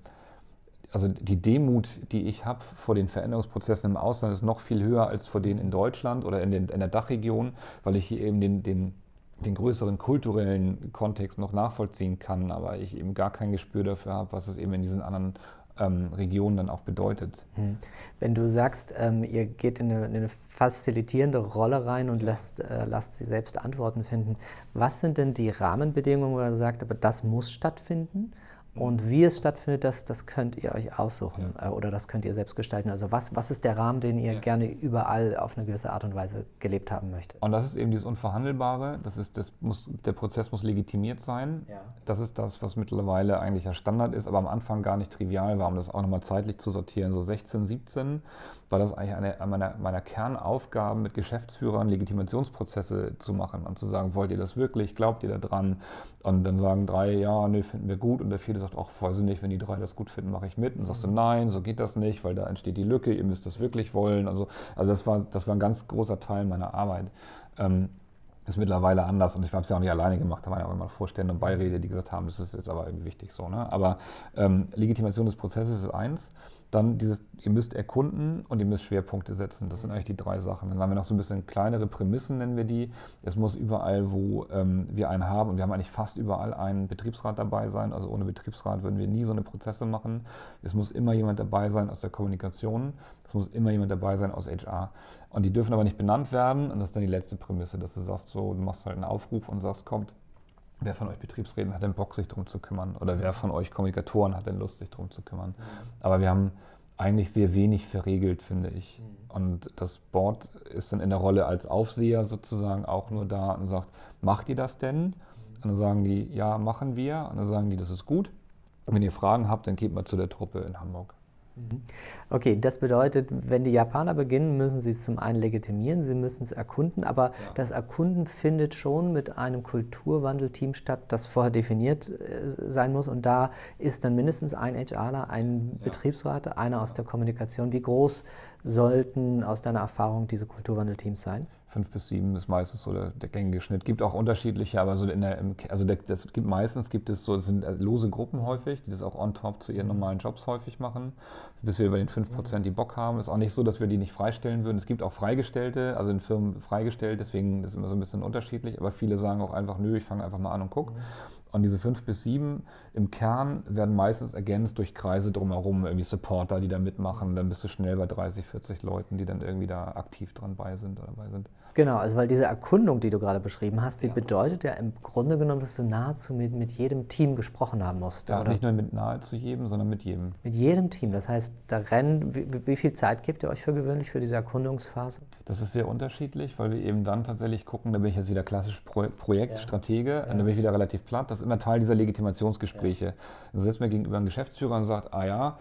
also die Demut, die ich habe vor den Veränderungsprozessen im Ausland, ist noch viel höher als vor denen in Deutschland oder in, den, in der Dachregion, weil ich hier eben den, den, den größeren kulturellen Kontext noch nachvollziehen kann, aber ich eben gar kein Gespür dafür habe, was es eben in diesen anderen ähm, Regionen dann auch bedeutet. Hm.
Wenn du sagst, ähm, ihr geht in eine, in eine, facilitierende Rolle rein und lasst, äh, lasst sie selbst Antworten finden, was sind denn die Rahmenbedingungen, wo ihr sagt, aber das muss stattfinden? Und wie es stattfindet, das, das könnt ihr euch aussuchen ja. Äh, oder das könnt ihr selbst gestalten. Also was, was ist der Rahmen, den ihr ja. gerne überall auf eine gewisse Art und Weise gelebt haben möchtet?
Und das ist eben dieses Unverhandelbare. Das ist, das muss, der Prozess muss legitimiert sein. Ja. Das ist das, was mittlerweile eigentlich ja Standard ist, aber am Anfang gar nicht trivial war, um das auch nochmal zeitlich zu sortieren. So 16, 17 war das eigentlich eine meiner, meiner Kernaufgaben, mit Geschäftsführern Legitimationsprozesse zu machen und zu sagen, wollt ihr das wirklich, glaubt ihr daran? Und dann sagen drei, ja, nee, finden wir gut. Und der vierte sagt, ach, weiß ich nicht, wenn die drei das gut finden, mache ich mit. Und sagst du, nein, so geht das nicht, weil da entsteht die Lücke, ihr müsst das wirklich wollen. Also, also das, war, das war ein ganz großer Teil meiner Arbeit. Ähm, ist mittlerweile anders und ich habe es ja auch nicht alleine gemacht, da waren ja auch immer Vorstände und Beiräte, die gesagt haben, das ist jetzt aber irgendwie wichtig so. Ne? Aber ähm, Legitimation des Prozesses ist eins. Dann dieses, ihr müsst erkunden und ihr müsst Schwerpunkte setzen. Das sind eigentlich die drei Sachen. Dann haben wir noch so ein bisschen kleinere Prämissen, nennen wir die. Es muss überall, wo ähm, wir einen haben, und wir haben eigentlich fast überall einen Betriebsrat dabei sein. Also ohne Betriebsrat würden wir nie so eine Prozesse machen. Es muss immer jemand dabei sein aus der Kommunikation. Es muss immer jemand dabei sein aus HR. Und die dürfen aber nicht benannt werden. Und das ist dann die letzte Prämisse, dass du sagst, so, du machst halt einen Aufruf und sagst, kommt, Wer von euch Betriebsräten hat denn Bock, sich darum zu kümmern? Oder wer von euch Kommunikatoren hat denn Lust, sich darum zu kümmern? Mhm. Aber wir haben eigentlich sehr wenig verregelt, finde ich. Mhm. Und das Board ist dann in der Rolle als Aufseher sozusagen auch nur da und sagt, macht ihr das denn? Mhm. Und dann sagen die, ja, machen wir. Und dann sagen die, das ist gut. Und wenn ihr Fragen habt, dann geht mal zu der Truppe in Hamburg.
Mhm. Okay, das bedeutet, wenn die Japaner beginnen, müssen sie es zum einen legitimieren, sie müssen es erkunden, aber ja. das Erkunden findet schon mit einem Kulturwandelteam statt, das vorher definiert äh, sein muss und da ist dann mindestens ein HRler, ein ja. Betriebsrat, einer aus der Kommunikation. Wie groß sollten aus deiner Erfahrung diese Kulturwandelteams sein?
Fünf bis sieben ist meistens so der, der gängige Schnitt. Gibt auch unterschiedliche, aber so in der, also der, das gibt meistens gibt es so, das sind äh, lose Gruppen häufig, die das auch on top zu ihren normalen Jobs häufig machen, bis wir über den 5% die Bock haben. Ist auch nicht so, dass wir die nicht freistellen würden. Es gibt auch Freigestellte, also in Firmen freigestellt, deswegen ist es immer so ein bisschen unterschiedlich, aber viele sagen auch einfach, nö, ich fange einfach mal an und gucke. Mhm. Und diese fünf bis sieben im Kern werden meistens ergänzt durch Kreise drumherum, irgendwie Supporter, die da mitmachen. Dann bist du schnell bei 30, 40 Leuten, die dann irgendwie da aktiv dran bei sind oder dabei sind.
Genau, also weil diese Erkundung, die du gerade beschrieben hast, die ja. bedeutet ja im Grunde genommen, dass du nahezu mit, mit jedem Team gesprochen haben musst.
Ja, oder? nicht nur mit nahezu jedem, sondern mit jedem.
Mit jedem Team. Das heißt, da rennen, wie, wie viel Zeit gebt ihr euch für gewöhnlich für diese Erkundungsphase?
Das ist sehr unterschiedlich, weil wir eben dann tatsächlich gucken, da bin ich jetzt wieder klassisch Pro Projektstratege, ja. da bin ich wieder relativ platt. Das ist immer Teil dieser Legitimationsgespräche. Ja. Dann sitzt mir gegenüber ein Geschäftsführer und sagt, ah ja,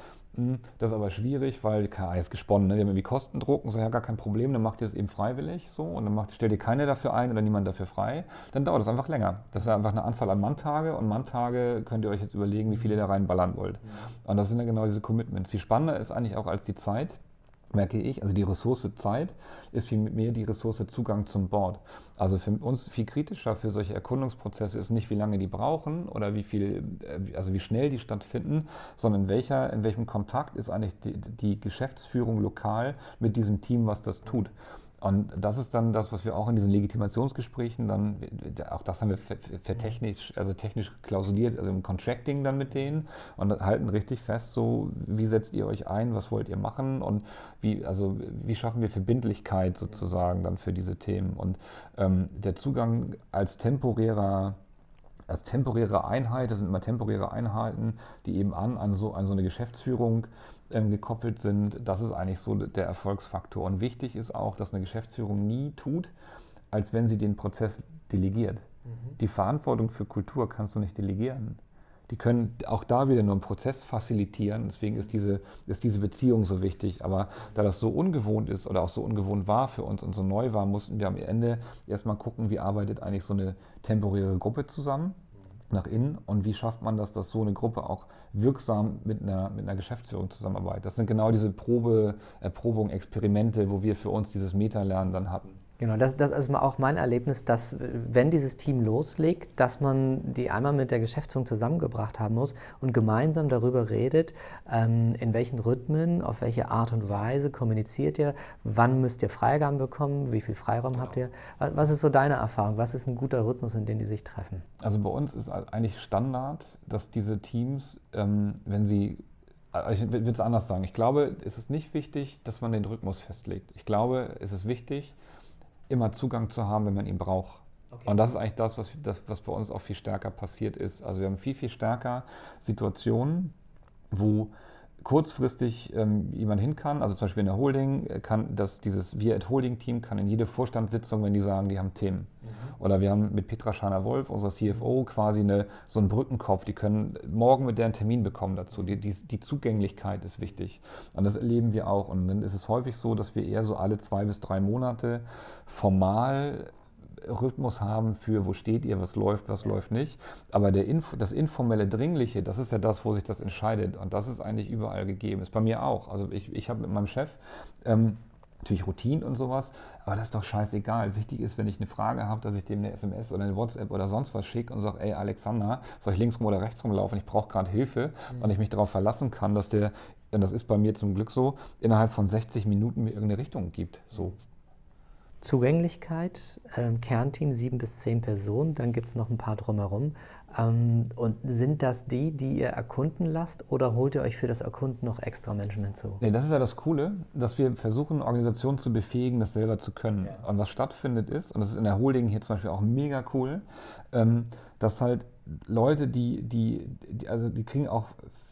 das ist aber schwierig, weil KA ist gesponnen. Ne? Wir haben irgendwie Kostendruck und so, ja, gar kein Problem, dann macht ihr es eben freiwillig so und dann macht, stellt ihr keine dafür ein oder niemand dafür frei. Dann dauert es einfach länger. Das ist einfach eine Anzahl an Manntage und Manntage könnt ihr euch jetzt überlegen, wie viele ihr da reinballern wollt. Und das sind ja genau diese Commitments. Viel spannender ist eigentlich auch als die Zeit, merke ich, also die Ressource Zeit ist viel mehr die Ressource Zugang zum Board. Also für uns viel kritischer für solche Erkundungsprozesse ist nicht, wie lange die brauchen oder wie viel, äh, also wie schnell die stattfinden, sondern in, welcher, in welchem Kontakt ist eigentlich die, die Geschäftsführung lokal mit diesem Team, was das tut. Und das ist dann das, was wir auch in diesen Legitimationsgesprächen dann, auch das haben wir für, für technisch, also technisch klausuliert, also im Contracting dann mit denen und halten richtig fest, so wie setzt ihr euch ein, was wollt ihr machen und wie, also wie schaffen wir Verbindlichkeit sozusagen dann für diese Themen. Und ähm, der Zugang als temporärer als temporäre Einheit, das sind immer temporäre Einheiten, die eben an, an, so, an so eine Geschäftsführung ähm, gekoppelt sind. Das ist eigentlich so der Erfolgsfaktor. Und wichtig ist auch, dass eine Geschäftsführung nie tut, als wenn sie den Prozess delegiert. Mhm. Die Verantwortung für Kultur kannst du nicht delegieren. Die können auch da wieder nur einen Prozess facilitieren. Deswegen ist diese, ist diese Beziehung so wichtig. Aber da das so ungewohnt ist oder auch so ungewohnt war für uns und so neu war, mussten wir am Ende erstmal gucken, wie arbeitet eigentlich so eine temporäre Gruppe zusammen nach innen und wie schafft man das, dass so eine Gruppe auch wirksam mit einer, mit einer Geschäftsführung zusammenarbeitet. Das sind genau diese Probe, Erprobung, Experimente, wo wir für uns dieses Meta-Lernen dann hatten.
Genau, das, das ist auch mein Erlebnis, dass wenn dieses Team loslegt, dass man die einmal mit der Geschäftsführung zusammengebracht haben muss und gemeinsam darüber redet, ähm, in welchen Rhythmen, auf welche Art und Weise kommuniziert ihr, wann müsst ihr Freigaben bekommen, wie viel Freiraum genau. habt ihr. Was ist so deine Erfahrung? Was ist ein guter Rhythmus, in dem die sich treffen?
Also bei uns ist eigentlich Standard, dass diese Teams, ähm, wenn sie äh, ich will es anders sagen. Ich glaube, es ist nicht wichtig, dass man den Rhythmus festlegt. Ich glaube, es ist wichtig, immer Zugang zu haben, wenn man ihn braucht. Okay. Und das ist eigentlich das was, das, was bei uns auch viel stärker passiert ist. Also wir haben viel, viel stärker Situationen, wo kurzfristig ähm, jemand hin kann, also zum Beispiel in der Holding, äh, kann das, dieses Wir at Holding-Team kann in jede Vorstandssitzung, wenn die sagen, die haben Themen. Mhm. Oder wir haben mit Petra Schana-Wolf, unserer CFO, quasi eine, so einen Brückenkopf, die können morgen mit der einen Termin bekommen dazu. Die, die, die Zugänglichkeit ist wichtig. Und das erleben wir auch. Und dann ist es häufig so, dass wir eher so alle zwei bis drei Monate formal Rhythmus haben für, wo steht ihr, was läuft, was läuft nicht. Aber der Info, das informelle Dringliche, das ist ja das, wo sich das entscheidet. Und das ist eigentlich überall gegeben. Ist bei mir auch. Also ich, ich habe mit meinem Chef ähm, natürlich Routinen und sowas, aber das ist doch scheißegal. Wichtig ist, wenn ich eine Frage habe, dass ich dem eine SMS oder eine WhatsApp oder sonst was schicke und sage, ey Alexander, soll ich links rum oder rechts rumlaufen? Ich brauche gerade Hilfe mhm. und ich mich darauf verlassen kann, dass der, und das ist bei mir zum Glück so, innerhalb von 60 Minuten mir irgendeine Richtung gibt. So.
Zugänglichkeit, ähm, Kernteam sieben bis zehn Personen, dann gibt es noch ein paar drumherum. Ähm, und sind das die, die ihr erkunden lasst oder holt ihr euch für das Erkunden noch extra Menschen hinzu?
Nee, das ist ja das Coole, dass wir versuchen, Organisationen zu befähigen, das selber zu können. Ja. Und was stattfindet ist, und das ist in der Holding hier zum Beispiel auch mega cool, ähm, dass halt Leute, die, die, die, also die kriegen auch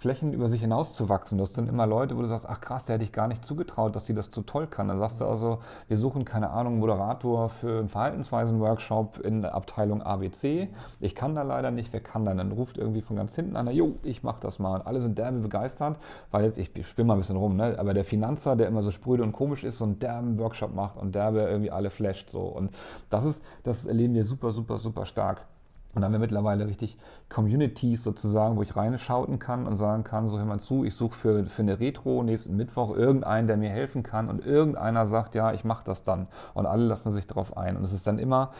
Flächen über sich hinaus zu wachsen. Das sind immer Leute, wo du sagst, ach krass, der hätte ich gar nicht zugetraut, dass sie das so toll kann. Dann sagst du also, wir suchen, keine Ahnung, Moderator für einen Verhaltensweisen-Workshop in Abteilung ABC. Ich kann da leider nicht, wer kann dann? Dann ruft irgendwie von ganz hinten einer, jo, ich mach das mal. Und alle sind derbe begeistert, weil jetzt, ich spinne mal ein bisschen rum, ne? aber der Finanzer, der immer so spröde und komisch ist, so einen derben Workshop macht und derbe irgendwie alle flasht. So. Und das ist, das erleben wir super, super, super stark. Und dann haben wir mittlerweile richtig Communities sozusagen, wo ich reinschauten kann und sagen kann, so hör mal zu, ich suche für, für eine Retro nächsten Mittwoch irgendeinen, der mir helfen kann und irgendeiner sagt, ja, ich mache das dann. Und alle lassen sich darauf ein. Und es ist dann immer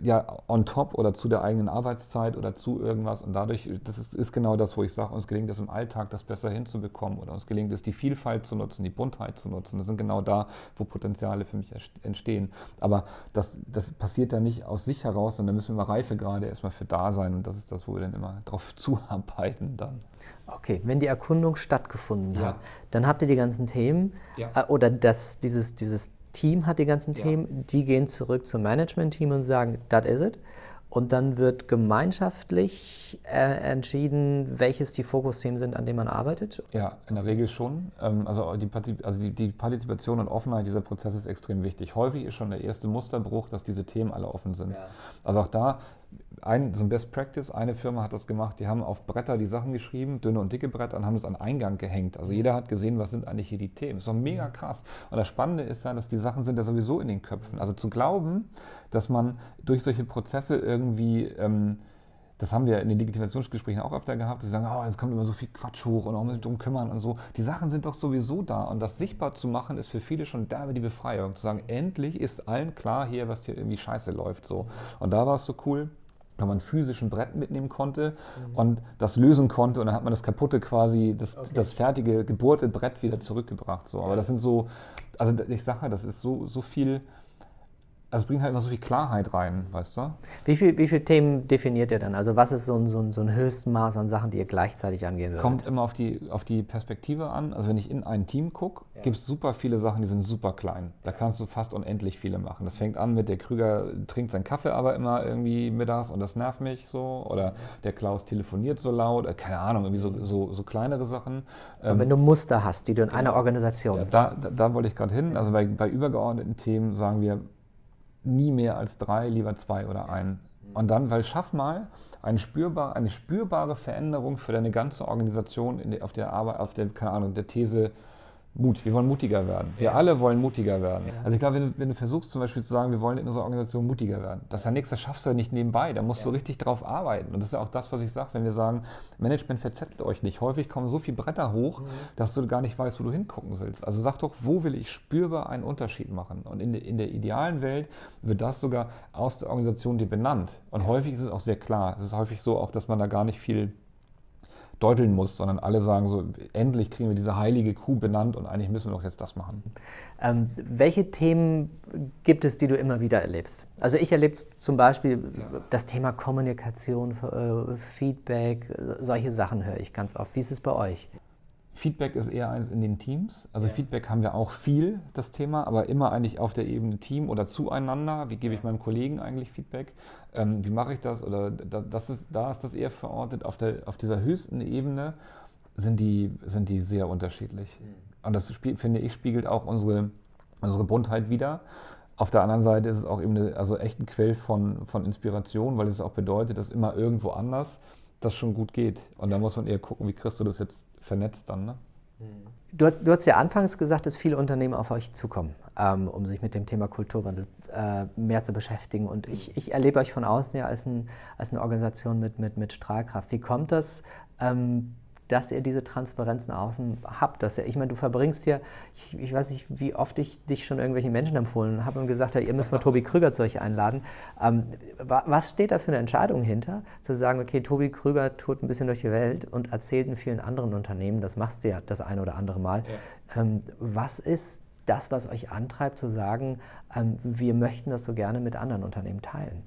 ja, on top oder zu der eigenen Arbeitszeit oder zu irgendwas. Und dadurch, das ist, ist genau das, wo ich sage, uns gelingt es im Alltag, das besser hinzubekommen oder uns gelingt es, die Vielfalt zu nutzen, die Buntheit zu nutzen. Das sind genau da, wo Potenziale für mich entstehen. Aber das, das passiert ja nicht aus sich heraus, sondern da müssen wir reife gerade erstmal für da sein. Und das ist das, wo wir dann immer darauf zuarbeiten dann.
Okay, wenn die Erkundung stattgefunden ja. hat, dann habt ihr die ganzen Themen ja. äh, oder das, dieses, dieses Team hat die ganzen ja. Themen, die gehen zurück zum Management-Team und sagen, das is it. Und dann wird gemeinschaftlich äh, entschieden, welches die Fokusthemen sind, an denen man arbeitet?
Ja, in der Regel schon. Ähm, also, die, also die, die, Partizipation und Offenheit dieser Prozesse ist extrem wichtig. Häufig ist schon der erste Musterbruch, dass diese Themen alle offen sind. Ja. Also auch da ein, so ein Best Practice, eine Firma hat das gemacht, die haben auf Bretter die Sachen geschrieben, dünne und dicke Bretter, und haben das an Eingang gehängt. Also jeder hat gesehen, was sind eigentlich hier die Themen. Das ist doch mega mhm. krass. Und das Spannende ist ja, dass die Sachen sind ja sowieso in den Köpfen. Also zu glauben, dass man durch solche Prozesse irgendwie ähm, das haben wir in den Legitimationsgesprächen auch öfter gehabt, dass sie sagen, oh, es kommt immer so viel Quatsch hoch und auch muss sich darum kümmern und so. Die Sachen sind doch sowieso da und das sichtbar zu machen, ist für viele schon derbe die Befreiung. Zu sagen, endlich ist allen klar hier, was hier irgendwie scheiße läuft. So. Und da war es so cool, wenn man physisch ein Brett mitnehmen konnte mhm. und das lösen konnte und dann hat man das kaputte quasi, das, okay. das fertige gebohrte Brett wieder zurückgebracht. So. Aber das sind so, also ich sage, das ist so, so viel also es bringt halt immer so viel Klarheit rein, weißt du?
Wie, viel, wie viele Themen definiert ihr dann? Also was ist so ein, so, ein, so ein Höchstmaß an Sachen, die ihr gleichzeitig angehen würdet?
Kommt immer auf die, auf die Perspektive an. Also wenn ich in ein Team gucke, ja. gibt es super viele Sachen, die sind super klein. Da kannst du fast unendlich viele machen. Das fängt an mit, der Krüger trinkt seinen Kaffee aber immer irgendwie mittags und das nervt mich so. Oder der Klaus telefoniert so laut. Äh, keine Ahnung, irgendwie so, so, so kleinere Sachen.
Und ähm, wenn du Muster hast, die du in einer Organisation... Ja,
da, da, da wollte ich gerade hin. Also bei, bei übergeordneten Themen sagen wir, nie mehr als drei, lieber zwei oder einen. Und dann, weil schaff mal eine spürbare, eine spürbare Veränderung für deine ganze Organisation der, auf der Arbeit, auf der, keine Ahnung, der These Mut. Wir wollen mutiger werden. Wir ja. alle wollen mutiger werden. Ja. Also ich glaube, wenn du, wenn du, versuchst zum Beispiel zu sagen, wir wollen in unserer Organisation mutiger werden, das ist ja nichts, das schaffst du ja nicht nebenbei. Da musst ja. du richtig drauf arbeiten. Und das ist ja auch das, was ich sage, wenn wir sagen, Management verzettelt euch nicht. Häufig kommen so viele Bretter hoch, mhm. dass du gar nicht weißt, wo du hingucken willst. Also sag doch, wo will ich spürbar einen Unterschied machen? Und in, in der idealen Welt wird das sogar aus der Organisation dir benannt. Und häufig ist es auch sehr klar. Es ist häufig so auch, dass man da gar nicht viel deuteln muss, sondern alle sagen so, endlich kriegen wir diese heilige Kuh benannt und eigentlich müssen wir doch jetzt das machen.
Ähm, welche Themen gibt es, die du immer wieder erlebst? Also ich erlebe zum Beispiel ja. das Thema Kommunikation, äh, Feedback, solche Sachen höre ich ganz oft. Wie ist es bei euch?
Feedback ist eher eins in den Teams. Also ja. Feedback haben wir auch viel, das Thema, aber immer eigentlich auf der Ebene Team oder zueinander. Wie gebe ich meinem Kollegen eigentlich Feedback? Ähm, wie mache ich das? Oder das ist, da ist das eher verortet. Auf, der, auf dieser höchsten Ebene sind die, sind die sehr unterschiedlich. Mhm. Und das, finde ich, spiegelt auch unsere, unsere Buntheit wider. Auf der anderen Seite ist es auch eben eine, also echt ein Quell von, von Inspiration, weil es auch bedeutet, dass immer irgendwo anders das schon gut geht. Und da muss man eher gucken, wie kriegst du das jetzt vernetzt dann. Ne?
Du hast, du hast ja anfangs gesagt, dass viele Unternehmen auf euch zukommen, ähm, um sich mit dem Thema Kulturwandel äh, mehr zu beschäftigen. Und ich, ich erlebe euch von außen ja als, ein, als eine Organisation mit, mit, mit Strahlkraft. Wie kommt das? Ähm, dass ihr diese Transparenz nach außen habt. Dass ihr, ich meine, du verbringst hier, ich, ich, weiß nicht, wie oft ich dich schon irgendwelchen Menschen empfohlen habe und gesagt habe, ihr müsst mal Tobi Krüger zu euch einladen. Ähm, was steht da für eine Entscheidung hinter, zu sagen, okay, Tobi Krüger tut ein bisschen durch die Welt und erzählt in vielen anderen Unternehmen, das machst du ja das ein oder andere Mal. Ja. Ähm, was ist das, was euch antreibt, zu sagen, ähm, wir möchten das so gerne mit anderen Unternehmen teilen?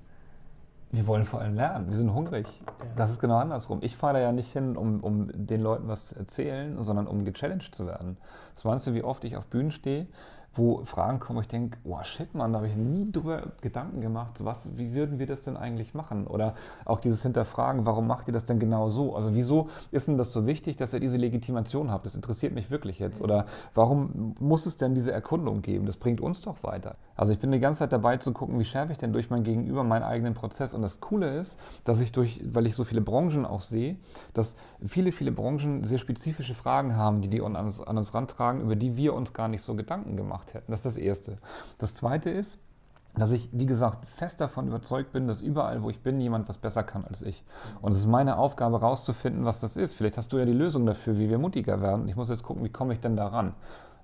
Wir wollen vor allem lernen. Wir sind hungrig. Ja. Das ist genau andersrum. Ich fahre da ja nicht hin, um, um den Leuten was zu erzählen, sondern um gechallenged zu werden. Das meinst du, wie oft ich auf Bühnen stehe wo Fragen kommen, wo ich denke, oh shit, Mann, da habe ich nie drüber Gedanken gemacht, was, wie würden wir das denn eigentlich machen? Oder auch dieses Hinterfragen, warum macht ihr das denn genau so? Also wieso ist denn das so wichtig, dass ihr diese Legitimation habt? Das interessiert mich wirklich jetzt. Oder warum muss es denn diese Erkundung geben? Das bringt uns doch weiter. Also ich bin die ganze Zeit dabei zu gucken, wie schärfe ich denn durch mein Gegenüber meinen eigenen Prozess. Und das Coole ist, dass ich durch, weil ich so viele Branchen auch sehe, dass viele, viele Branchen sehr spezifische Fragen haben, die die an uns, an uns rantragen, über die wir uns gar nicht so Gedanken gemacht gemacht hätten. Das ist das Erste. Das Zweite ist, dass ich, wie gesagt, fest davon überzeugt bin, dass überall, wo ich bin, jemand was besser kann als ich. Und es ist meine Aufgabe, herauszufinden, was das ist. Vielleicht hast du ja die Lösung dafür, wie wir mutiger werden. Ich muss jetzt gucken, wie komme ich denn da ran.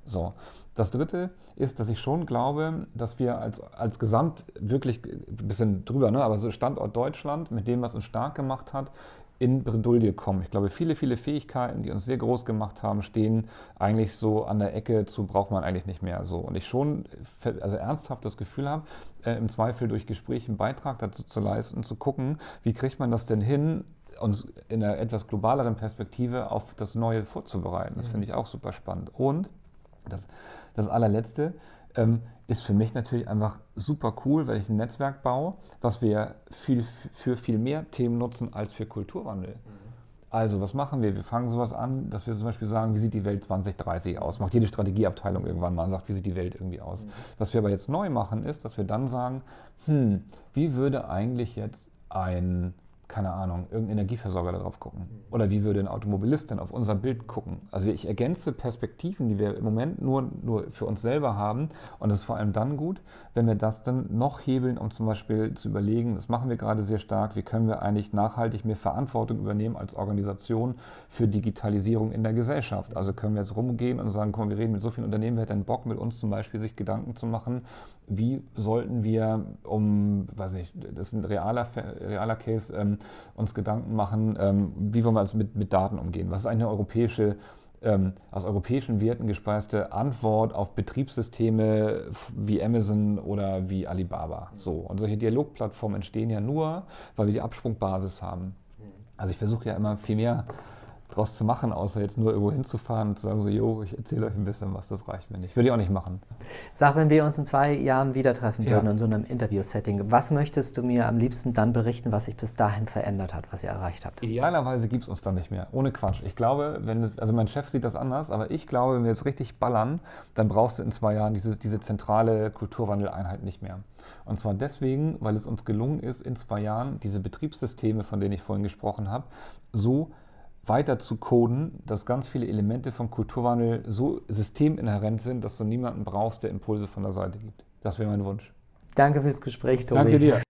So. Das Dritte ist, dass ich schon glaube, dass wir als, als Gesamt wirklich ein bisschen drüber, ne, aber so Standort Deutschland mit dem, was uns stark gemacht hat, in Bredouille kommen. Ich glaube, viele, viele Fähigkeiten, die uns sehr groß gemacht haben, stehen eigentlich so an der Ecke zu, braucht man eigentlich nicht mehr so. Und ich schon also ernsthaft das Gefühl habe, äh, im Zweifel durch Gespräche einen Beitrag dazu zu leisten, zu gucken, wie kriegt man das denn hin, uns in einer etwas globaleren Perspektive auf das Neue vorzubereiten. Das mhm. finde ich auch super spannend. Und das, das allerletzte, ähm, ist für mich natürlich einfach super cool, weil ich ein Netzwerk baue, was wir viel, für viel mehr Themen nutzen als für Kulturwandel. Mhm. Also, was machen wir? Wir fangen sowas an, dass wir zum Beispiel sagen, wie sieht die Welt 2030 aus? Macht jede Strategieabteilung irgendwann mal und sagt, wie sieht die Welt irgendwie aus? Mhm. Was wir aber jetzt neu machen, ist, dass wir dann sagen, hm, wie würde eigentlich jetzt ein keine Ahnung, irgendein Energieversorger darauf gucken? Oder wie würde ein Automobilist denn auf unser Bild gucken? Also ich ergänze Perspektiven, die wir im Moment nur, nur für uns selber haben. Und das ist vor allem dann gut, wenn wir das dann noch hebeln, um zum Beispiel zu überlegen, das machen wir gerade sehr stark, wie können wir eigentlich nachhaltig mehr Verantwortung übernehmen als Organisation für Digitalisierung in der Gesellschaft. Also können wir jetzt rumgehen und sagen, komm, wir reden mit so vielen Unternehmen, wer hat denn Bock mit uns zum Beispiel sich Gedanken zu machen, wie sollten wir, um, weiß nicht, das ist ein realer, realer Case, ähm, uns Gedanken machen, ähm, wie wollen wir also mit, mit Daten umgehen? Was ist eine europäische, ähm, aus europäischen Werten gespeiste Antwort auf Betriebssysteme wie Amazon oder wie Alibaba? So. Und solche Dialogplattformen entstehen ja nur, weil wir die Absprungbasis haben. Also ich versuche ja immer viel mehr draus zu machen, außer jetzt nur irgendwo hinzufahren und zu sagen, so, jo, ich erzähle euch ein bisschen was, das reicht mir nicht. Würde ich auch nicht machen.
Sag, wenn wir uns in zwei Jahren wieder treffen würden ja. in so einem Interview-Setting, was möchtest du mir am liebsten dann berichten, was sich bis dahin verändert hat, was ihr erreicht habt?
Idealerweise gibt es uns dann nicht mehr, ohne Quatsch. Ich glaube, wenn, also mein Chef sieht das anders, aber ich glaube, wenn wir jetzt richtig ballern, dann brauchst du in zwei Jahren diese, diese zentrale Kulturwandeleinheit nicht mehr. Und zwar deswegen, weil es uns gelungen ist, in zwei Jahren diese Betriebssysteme, von denen ich vorhin gesprochen habe, so weiter zu coden, dass ganz viele Elemente vom Kulturwandel so systeminhärent sind, dass du niemanden brauchst, der Impulse von der Seite gibt. Das wäre mein Wunsch.
Danke fürs Gespräch,
Tobi. Danke dir.